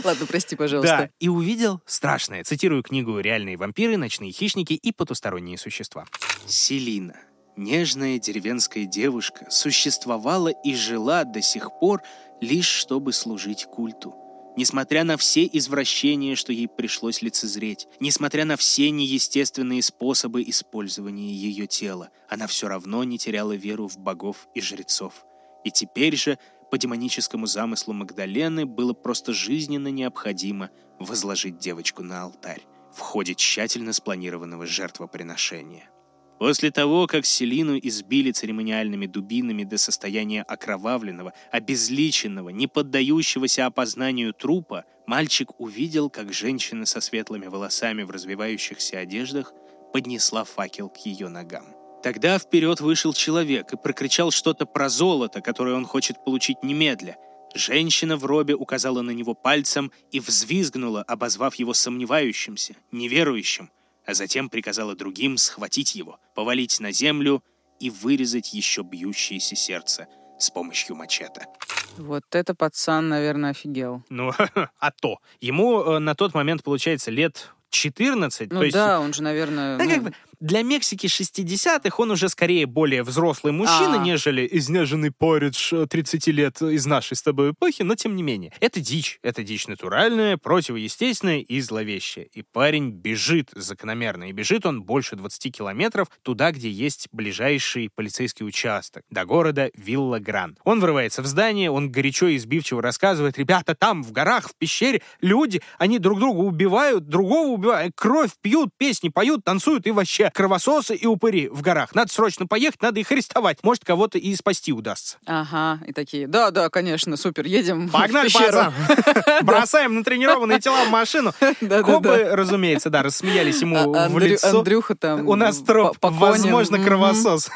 Ладно, прости, Да, пожалуйста. и увидел страшное. Цитирую книгу «Реальные вампиры, ночные хищники и потусторонние существа». Селина, нежная деревенская девушка, существовала и жила до сих пор лишь чтобы служить культу. Несмотря на все извращения, что ей пришлось лицезреть, несмотря на все неестественные способы использования ее тела, она все равно не теряла веру в богов и жрецов. И теперь же, по демоническому замыслу Магдалены, было просто жизненно необходимо возложить девочку на алтарь в ходе тщательно спланированного жертвоприношения. После того, как Селину избили церемониальными дубинами до состояния окровавленного, обезличенного, не поддающегося опознанию трупа, мальчик увидел, как женщина со светлыми волосами в развивающихся одеждах поднесла факел к ее ногам. Тогда вперед вышел человек и прокричал что-то про золото, которое он хочет получить немедля. Женщина в робе указала на него пальцем и взвизгнула, обозвав его сомневающимся, неверующим – а затем приказала другим схватить его, повалить на землю и вырезать еще бьющееся сердце с помощью мачете. Вот это пацан, наверное, офигел. Ну, а то. Ему э, на тот момент, получается, лет 14. Ну то есть, да, он же, наверное... Да, ну, как бы, для Мексики 60-х он уже скорее более взрослый мужчина, А. нежели изнеженный поридж э, 30 лет из нашей с тобой эпохи, но тем не менее. Это дичь. Это дичь натуральная, противоестественная и зловещая. И парень бежит закономерно. И бежит он больше 20 километров туда, где есть ближайший полицейский участок, до города Вилла-Гран. Он врывается в здание, он горячо и избивчиво рассказывает, ребята, там, в горах, в пещере, люди, они друг друга убивают, другого убивают, кровь пьют, песни поют, танцуют и вообще кровососы и упыри в горах. Надо срочно поехать, надо их арестовать. Может, кого-то и спасти удастся. Ага, и такие, да-да, конечно, супер, едем Погнали, в пацан! Бросаем натренированные тела в машину. Копы, разумеется, да, рассмеялись ему А- в Андрю- лицо. Андрюха там У нас троп, возможно, кровосос.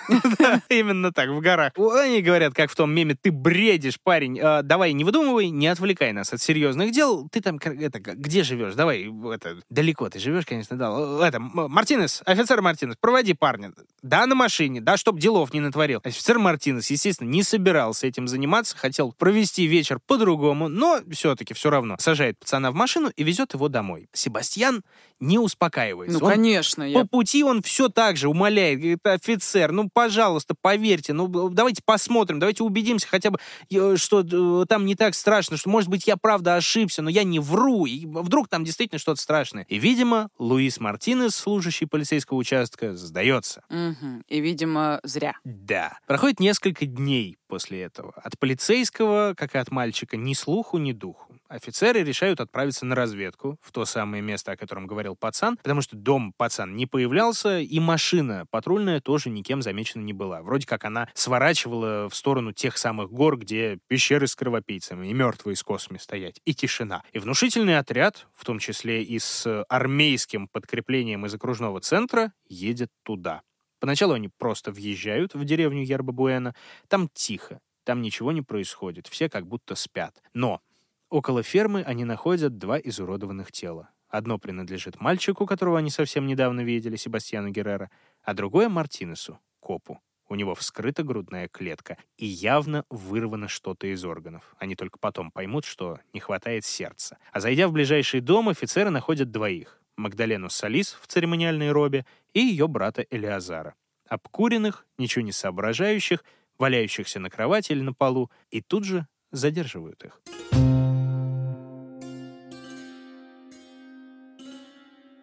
Именно так, в горах. Они говорят, как в том меме, ты бредишь, парень. А, Давай, не выдумывай, не отвлекай нас от серьезных дел. Ты там, это, где живешь? Давай, это, далеко ты живешь, конечно, да. Это, Мартинес, офицер Мартинес, проводи парня. Да, на машине, да, чтоб делов не натворил. Офицер Мартинес, естественно, не собирался этим заниматься, хотел провести вечер по-другому, но все-таки все равно сажает пацана в машину и везет его домой. Себастьян не успокаивается. Ну, Он конечно, по я... пути он все так же умоляет, говорит, офицер, ну, пожалуйста, поверьте, ну, давайте посмотрим, давайте убедимся хотя бы, э, что э, там не так страшно, что, может быть, я правда ошибся, но я не вру, и вдруг там действительно что-то страшное. И, видимо, Луис Мартинес, служащий полицейского участка, сдается. Мгм. И, видимо, зря. Да. Проходит несколько дней после этого. От полицейского, как и от мальчика, ни слуху, ни духу. Офицеры решают отправиться на разведку в то самое место, о котором говорил пацан, потому что дом пацан не появлялся, и машина патрульная тоже никем замечена не была. Вроде как она сворачивала в сторону тех самых гор, где пещеры с кровопийцами и мертвые с косами стоять. И тишина. И внушительный отряд, в том числе и с армейским подкреплением из окружного центра, едет туда. Поначалу они просто въезжают в деревню Ярбабуэна. Там тихо, там ничего не происходит, все как будто спят. Но около фермы они находят два изуродованных тела. Одно принадлежит мальчику, которого они совсем недавно видели, Себастьяну Геррера, а другое — Мартинесу, копу. У него вскрыта грудная клетка, и явно вырвано что-то из органов. Они только потом поймут, что не хватает сердца. А зайдя в ближайший дом, офицеры находят двоих. Магдалену Салис в церемониальной робе и ее брата Элиазара. Обкуренных, ничего не соображающих, валяющихся на кровати или на полу, и тут же задерживают их.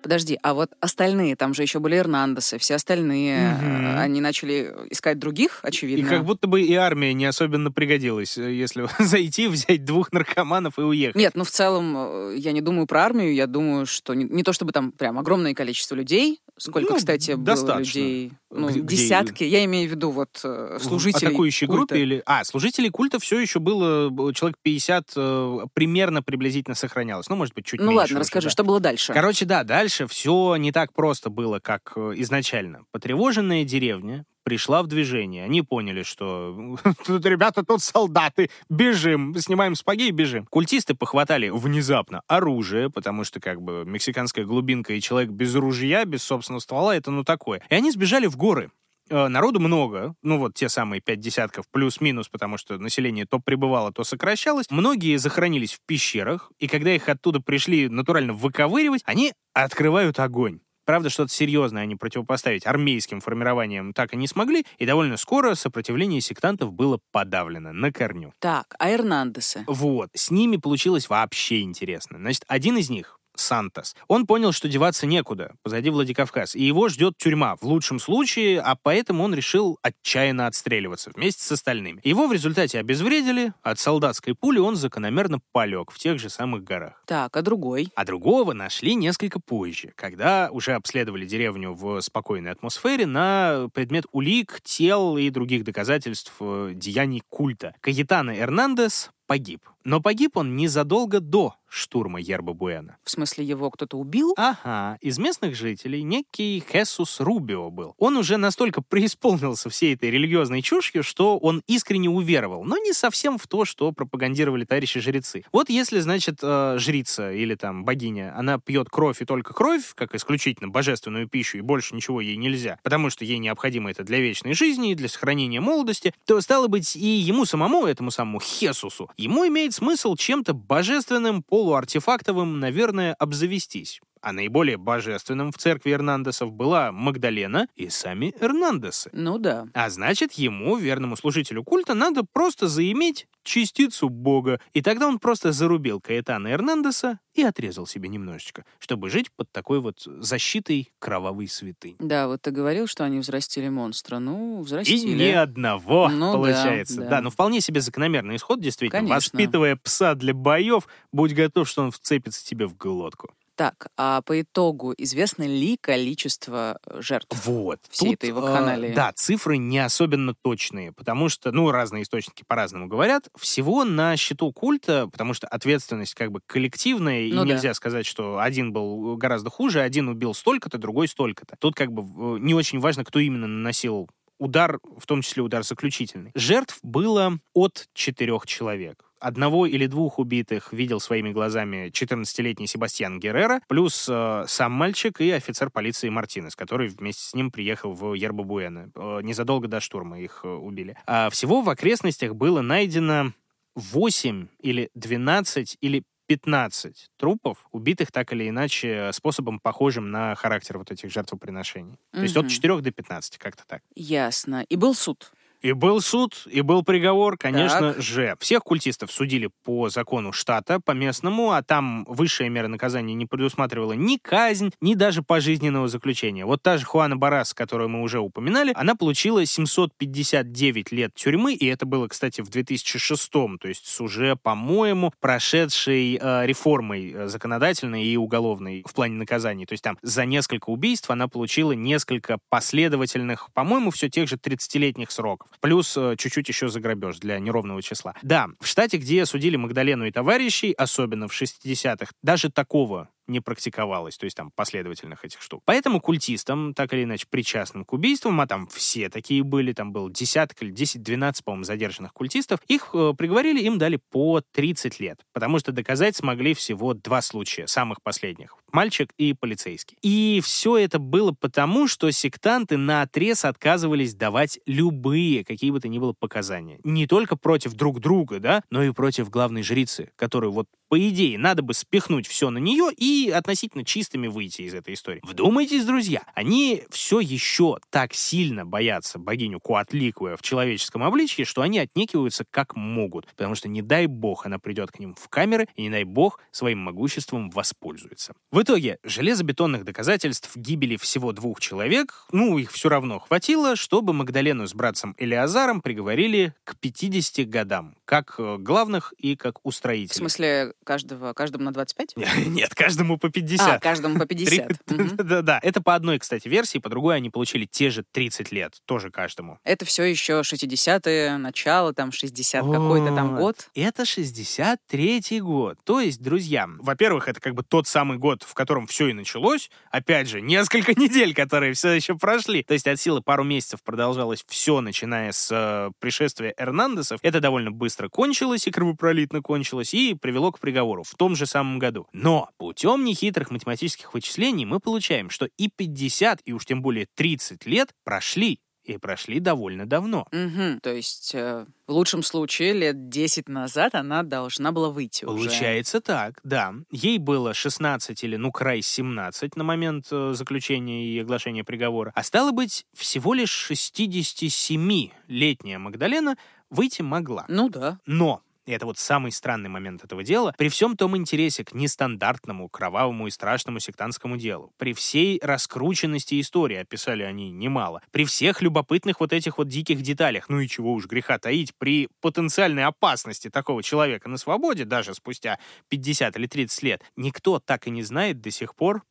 Подожди, а вот остальные, там же еще были Эрнандесы, все остальные, э, они начали искать других, И очевидно. как будто бы и армия не особенно пригодилась, э, если зайти, взять двух наркоманов и уехать. Нет, ну в целом э, я не думаю про армию, я думаю, что не, не то чтобы там прям огромное количество людей, сколько, Ну, кстати, было достаточно. людей, ну, Где- где- десятки, я имею в виду вот э, служителей атакующей культа. группе или... А, служителей культа все еще было, человек 50 э, примерно приблизительно сохранялось. Ну, может быть, чуть Ну меньше ладно, уже, расскажи, да. что было дальше? Короче, да, дальше все не так просто было, как э, изначально. Потревоженная деревня пришла в движение. Они поняли, что тут, ребята, тут солдаты, бежим, снимаем спаги и бежим. Культисты похватали внезапно оружие, потому что как бы мексиканская глубинка и человек без ружья, без собственного ствола, это ну такое. И они сбежали в горы. Э, Народу много, ну вот те самые пять десятков плюс-минус, потому что население то прибывало, то сокращалось. Многие захоронились в пещерах, и когда их оттуда пришли натурально выковыривать, они открывают огонь. Правда, что-то серьезное они противопоставить армейским формированиям так и не смогли, и довольно скоро сопротивление сектантов было подавлено на корню. Так, а Эрнандесы? Вот, с ними получилось вообще интересно. Значит, один из них, Сантос. Он понял, что деваться некуда, позади Владикавказ, и его ждет тюрьма, в лучшем случае, а поэтому он решил отчаянно отстреливаться вместе с остальными. Его в результате обезвредили, от солдатской пули он закономерно полег в тех же самых горах. Так, а другой? А другого нашли несколько позже, когда уже обследовали деревню в спокойной атмосфере на предмет улик, тел и других доказательств э, деяний культа. Каетана Эрнандес погиб. Но погиб он незадолго до штурма Ерба Буэна. В смысле, его кто-то убил? Ага, из местных жителей некий Хесус Рубио был. Он уже настолько преисполнился всей этой религиозной чушью, что он искренне уверовал, но не совсем в то, что пропагандировали товарищи-жрецы. Вот если, значит, э, жрица или там богиня, она пьет кровь и только кровь, как исключительно божественную пищу, и больше ничего ей нельзя, потому что ей необходимо это для вечной жизни и для сохранения молодости, то, стало быть, и ему самому, этому самому Хесусу, ему имеет смысл чем-то божественным, полуартефактовым, наверное, обзавестись а наиболее божественным в церкви Эрнандесов была Магдалена и сами Эрнандесы. Ну да. А значит, ему, верному служителю культа, надо просто заиметь частицу Бога. И тогда он просто зарубил Каэтана Эрнандеса и отрезал себе немножечко, чтобы жить под такой вот защитой кровавой святынь. Да, вот ты говорил, что они взрастили монстра. Ну, взрастили. И ни одного, Ну да, получается. да. Да, ну вполне себе закономерный исход, действительно. Конечно. Воспитывая пса для боев, будь готов, что он вцепится тебе в глотку. Так, а по итогу известно ли количество э, жертв? Вот. Всей Тут, этой э, вакханалии. да, цифры не особенно точные, потому что, ну, разные источники по-разному говорят. Всего на счету культа, потому что ответственность как бы коллективная, и Ну да. нельзя сказать, что один был гораздо хуже, один убил столько-то, другой столько-то. Тут как бы э, не очень важно, кто именно наносил удар, в том числе удар заключительный. Жертв было от четырех человек. Одного или двух убитых видел своими глазами 14-летний Себастьян Геррера, плюс э, сам мальчик и офицер полиции Мартинес, который вместе с ним приехал в Ербабуэна. Э, незадолго до штурма их э, убили. А всего в окрестностях было найдено 8 или 12 или 15 трупов, убитых так или иначе способом, похожим на характер вот этих жертвоприношений. То есть от Мгм. 4 до 15, как-то так. Ясно. И был суд. И был суд, и был приговор, конечно Так. же. Всех культистов судили по закону штата, по местному, а там высшая мера наказания не предусматривала ни казнь, ни даже пожизненного заключения. Вот та же Хуана Барас, которую мы уже упоминали, она получила 759 лет тюрьмы, и это было, кстати, в 2006 то есть с уже, по-моему, прошедшей э, реформой э, законодательной и уголовной в плане наказаний. То есть там за несколько убийств она получила несколько последовательных, по-моему, все тех же 30-летних сроков. Плюс э, чуть-чуть еще за грабеж для неровного числа. Да, в штате, где судили Магдалену и товарищей, особенно в 60-х, даже такого не практиковалось, то есть там последовательных этих штук. Поэтому культистам, так или иначе причастным к убийствам, а там все такие были, там был десяток или 10-12, по-моему, задержанных культистов, их э, приговорили, им дали по 30 лет, потому что доказать смогли всего два случая, самых последних. Мальчик и полицейский. И все это было потому, что сектанты на отрез отказывались давать любые, какие бы то ни было, показания. Не только против друг друга, да, но и против главной жрицы, которую вот по идее, надо бы спихнуть все на нее и относительно чистыми выйти из этой истории. Вдумайтесь, друзья, они все еще так сильно боятся богиню Куатликуя в человеческом обличье, что они отнекиваются как могут, потому что не дай бог она придет к ним в камеры, и не дай бог своим могуществом воспользуется. В итоге, железобетонных доказательств гибели всего двух человек, ну, их все равно хватило, чтобы Магдалену с братцем Элиазаром приговорили к 50 годам, как э, главных и как В устроителей. смысле, каждого, каждому на 25? Нет, каждому по А, 50. каждому по 50. Мгм. Да-да, это по одной, кстати, версии, по другой они получили те же 30 лет, тоже каждому. Это все еще 60-е, начало, там, 60 какой-то там год. Это 63-й год. То есть, друзья, во-первых, это как бы тот самый год, в котором все и началось. Опять же, несколько недель, которые все еще прошли. То есть от силы пару месяцев продолжалось все, начиная с э, пришествия Эрнандесов. Это довольно быстро кончилось и кровопролитно кончилось, и привело к приговору в том же самом году. Но путем нехитрых математических вычислений мы получаем, что и 50, и уж тем более 30 лет прошли и прошли довольно давно. Угу. То есть э, в лучшем случае лет 10 назад она должна была выйти уже. Получается так, да. Ей было 16 или, ну, край 17 на момент э, заключения и оглашения приговора. А стало быть, всего лишь 67-летняя Магдалена выйти могла. Ну да. Но и это вот самый странный момент этого дела, при всем том интересе к нестандартному, кровавому и страшному сектантскому делу, при всей раскрученности истории, описали они немало, при всех любопытных вот этих вот диких деталях, ну и чего уж греха таить, при потенциальной опасности такого человека на свободе, даже спустя 50 или 30 лет, никто так и не знает до сих пор,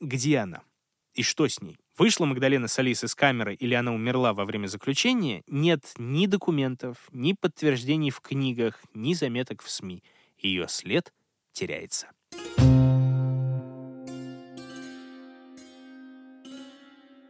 где она и что с ней. Вышла Магдалена Салис из камеры или она умерла во время заключения, нет ни документов, ни подтверждений в книгах, ни заметок в СМИ. Ее след теряется.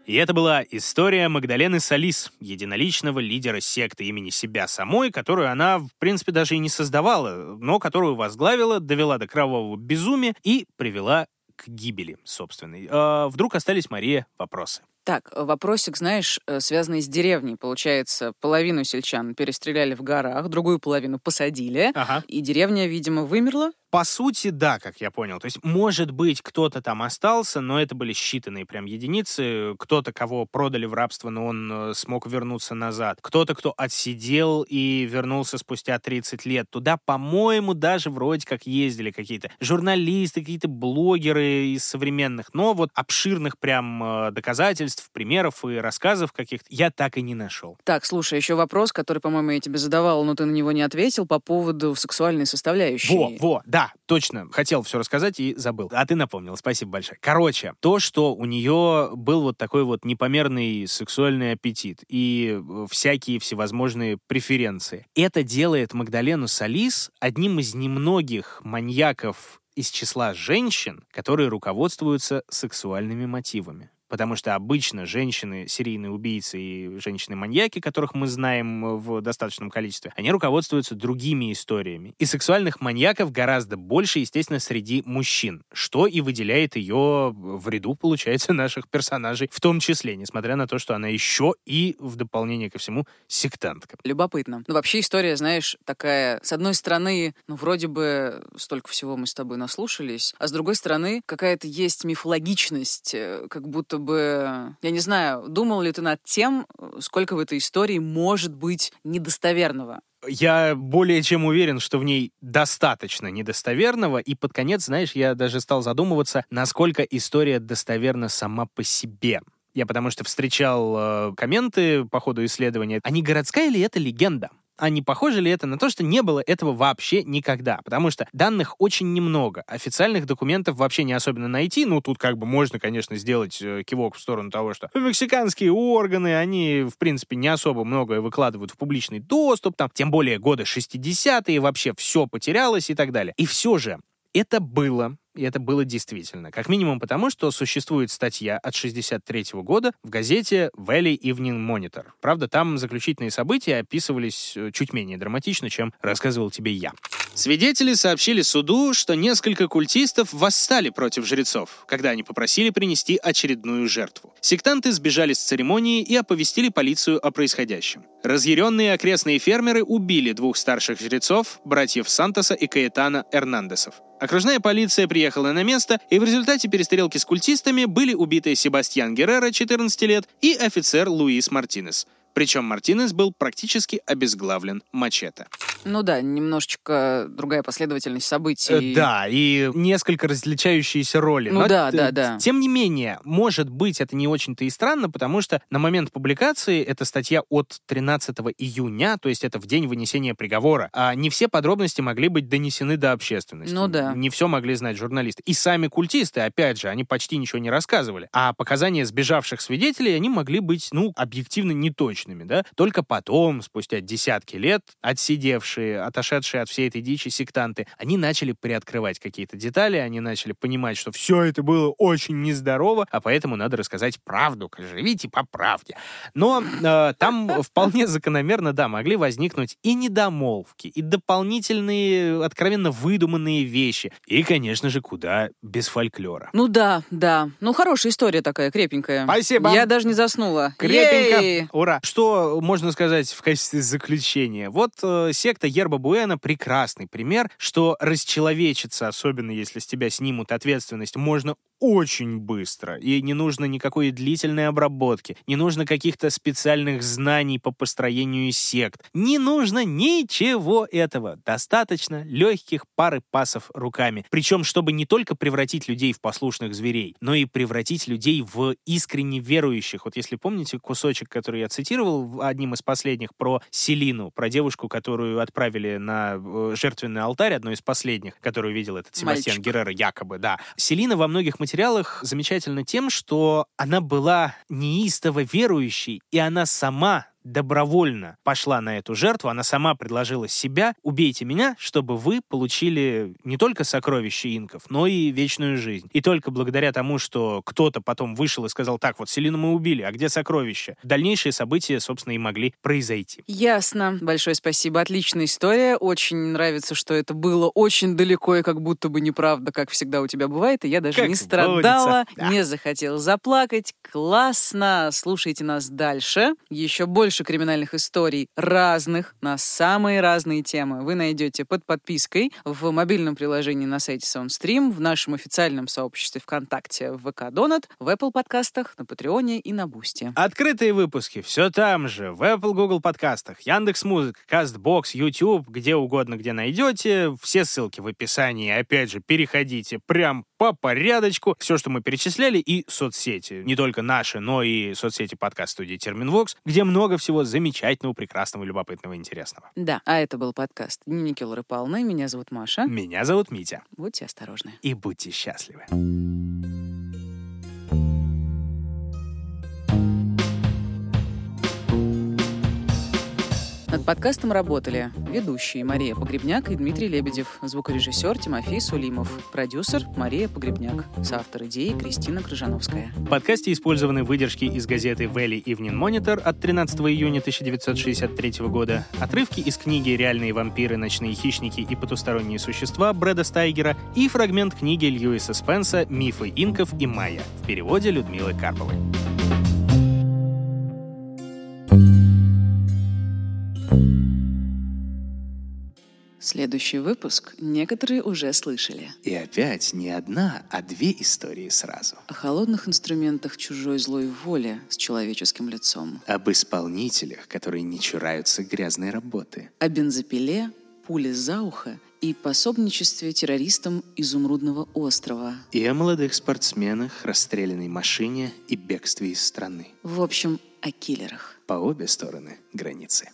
И это была история Магдалены Салис, единоличного лидера секты имени себя самой, которую она, в принципе, даже и не создавала, но которую возглавила, довела до кровавого безумия и привела к гибели собственной. А вдруг остались, Мария, вопросы? Так, вопросик, знаешь, э, связанный с деревней. Получается, половину сельчан перестреляли в горах, другую половину посадили, ага. и деревня, видимо, вымерла. По сути, да, как я понял. То есть, может быть, кто-то там остался, но это были считанные прям единицы. Кто-то, кого продали в рабство, но он э, смог вернуться назад. Кто-то, кто отсидел и вернулся спустя 30 лет. Туда, по-моему, даже вроде как ездили какие-то журналисты, какие-то блогеры из современных. Но вот обширных прям э, доказательств, примеров и рассказов каких-то я так и не нашел. Так, слушай, еще вопрос, который, по-моему, я тебе задавал, но ты на него не ответил по поводу сексуальной составляющей. Во, во, да, точно. Хотел все рассказать и забыл. А ты напомнил. Спасибо большое. Короче, то, что у нее был вот такой вот непомерный сексуальный аппетит и э, всякие всевозможные преференции. Это делает Магдалену Салис одним из немногих маньяков из числа женщин, которые руководствуются сексуальными мотивами. Потому что обычно женщины, серийные убийцы и женщины-маньяки, которых мы знаем в достаточном количестве, они руководствуются другими историями. И сексуальных маньяков гораздо больше, естественно, среди мужчин, что и выделяет ее в ряду, получается, наших персонажей, в том числе, несмотря на то, что она еще и, в дополнение ко всему, сектантка. Любопытно. Ну, вообще история, знаешь, такая, с одной стороны, ну, вроде бы столько всего мы с тобой наслушались, а с другой стороны, какая-то есть мифологичность, э, как будто бы, я не знаю, думал ли ты над тем, сколько в этой истории может быть недостоверного? я более чем уверен, что в ней достаточно недостоверного, и под конец, знаешь, я даже стал задумываться, насколько история достоверна сама по себе. Я потому что встречал э, комменты по ходу исследования. А не городская ли это легенда? А не похоже ли это на то, что не было этого вообще никогда? Потому что данных очень немного. Официальных документов вообще не особенно найти. Ну, тут как бы можно, конечно, сделать э, кивок в сторону того, что мексиканские органы, они, в принципе, не особо многое выкладывают в публичный доступ, там, тем более годы 60-е, вообще все потерялось и так далее. И все же, это было и это было действительно. Как минимум потому, что существует статья от 63 года в газете Valley Evening Monitor. Правда, там заключительные события описывались э, чуть менее драматично, чем рассказывал тебе я. Свидетели сообщили суду, что несколько культистов восстали против жрецов, когда они попросили принести очередную жертву. Сектанты сбежали с церемонии и оповестили полицию о происходящем. Разъяренные окрестные фермеры убили двух старших жрецов, братьев Сантоса и Каэтана Эрнандесов. Окружная полиция приехала на место, и в результате перестрелки с культистами были убиты Себастьян Геррера, 14 лет, и офицер Луис Мартинес. Причем Мартинес был практически обезглавлен мачете. Ну да, немножечко другая последовательность событий. Э, да, и несколько различающиеся роли. Ну Но да, да, да. Тем не менее, может быть, это не очень-то и странно, потому что на момент публикации эта статья от 13 июня, то есть это в день вынесения приговора, а не все подробности могли быть донесены до общественности. Ну да. Не все могли знать журналисты. И сами культисты, опять же, они почти ничего не рассказывали. А показания сбежавших свидетелей, они могли быть, ну, объективно неточны научными, да, только потом, спустя десятки лет, отсидевшие, отошедшие от всей этой дичи сектанты, они начали приоткрывать какие-то детали, они начали понимать, что все это было очень нездорово, а поэтому надо рассказать правду, живите по правде. Но э, там вполне закономерно, да, могли возникнуть и недомолвки, и дополнительные, откровенно выдуманные вещи, и, конечно же, куда без фольклора. Ну да, да. Ну хорошая история такая, крепенькая. Спасибо. Я даже не заснула. Крепенько. Ура. Что можно сказать в качестве заключения? Вот э, секта Ерба Буэна прекрасный пример, что расчеловечиться, особенно если с тебя снимут ответственность, можно очень быстро. И не нужно никакой длительной обработки, не нужно каких-то специальных знаний по построению сект. Не нужно ничего этого. Достаточно легких пары пасов руками. Причем, чтобы не только превратить людей в послушных зверей, но и превратить людей в искренне верующих. Вот если помните кусочек, который я цитировал одним из последних про Селину, про девушку, которую отправили на э, жертвенный алтарь, одной из последних, которую видел этот Себастьян Мальчик. Геррера, якобы, да. Селина во многих материалах замечательна тем, что она была неистово верующей, и она сама добровольно пошла на эту жертву, она сама предложила себя, убейте меня, чтобы вы получили не только сокровища инков, но и вечную жизнь. И только благодаря тому, что кто-то потом вышел и сказал, так, вот Селину мы убили, а где сокровища? Дальнейшие события, собственно, и могли произойти. Ясно. Большое спасибо. Отличная история. Очень нравится, что это было очень далеко и как будто бы неправда, как всегда у тебя бывает. И я даже Как не страдала. Да. не захотела заплакать. Классно. Слушайте нас дальше. Еще больше криминальных историй разных на самые разные темы вы найдете под подпиской в мобильном приложении на сайте SoundStream, в нашем официальном сообществе ВКонтакте в ВК Донат, в Apple подкастах, на Patreon е и на Boosty. Открытые выпуски все там же, в Apple, Google подкастах, Яндекс Музыка, Castbox, YouTube, где угодно, где найдете. Все ссылки в описании. Опять же, переходите прям по порядочку. Все, что мы перечисляли, и соцсети. Не только наши, но и соцсети подкаст-студии Терминвокс, где много всего замечательного, прекрасного, любопытного, интересного. Да, а это был подкаст Дневники Лоры Павловны. Меня зовут Маша. Меня зовут Митя. Будьте осторожны. И будьте счастливы. Подкастом работали ведущие Мария Погребняк и Дмитрий Лебедев, звукорежиссер Тимофей Сулимов, продюсер Мария Погребняк, соавтор идеи Кристина Крыжановская. В подкасте использованы выдержки из газеты Valley Evening Monitor от 13 июня 1963 года, отрывки из книги «Реальные вампиры, ночные хищники и потусторонние существа» Брэда Стайгера и фрагмент книги Льюиса Спенса «Мифы инков и майя» в переводе Людмилы Карповой. Следующий выпуск некоторые уже слышали. И опять не одна, а две истории сразу. О холодных инструментах чужой злой воли с человеческим лицом. Об исполнителях, которые не чураются грязной работы. О бензопиле, пуле за ухо и пособничестве террористам Изумрудного острова. И о молодых спортсменах, расстрелянной машине и бегстве из страны. В общем, о киллерах. По обе стороны границы.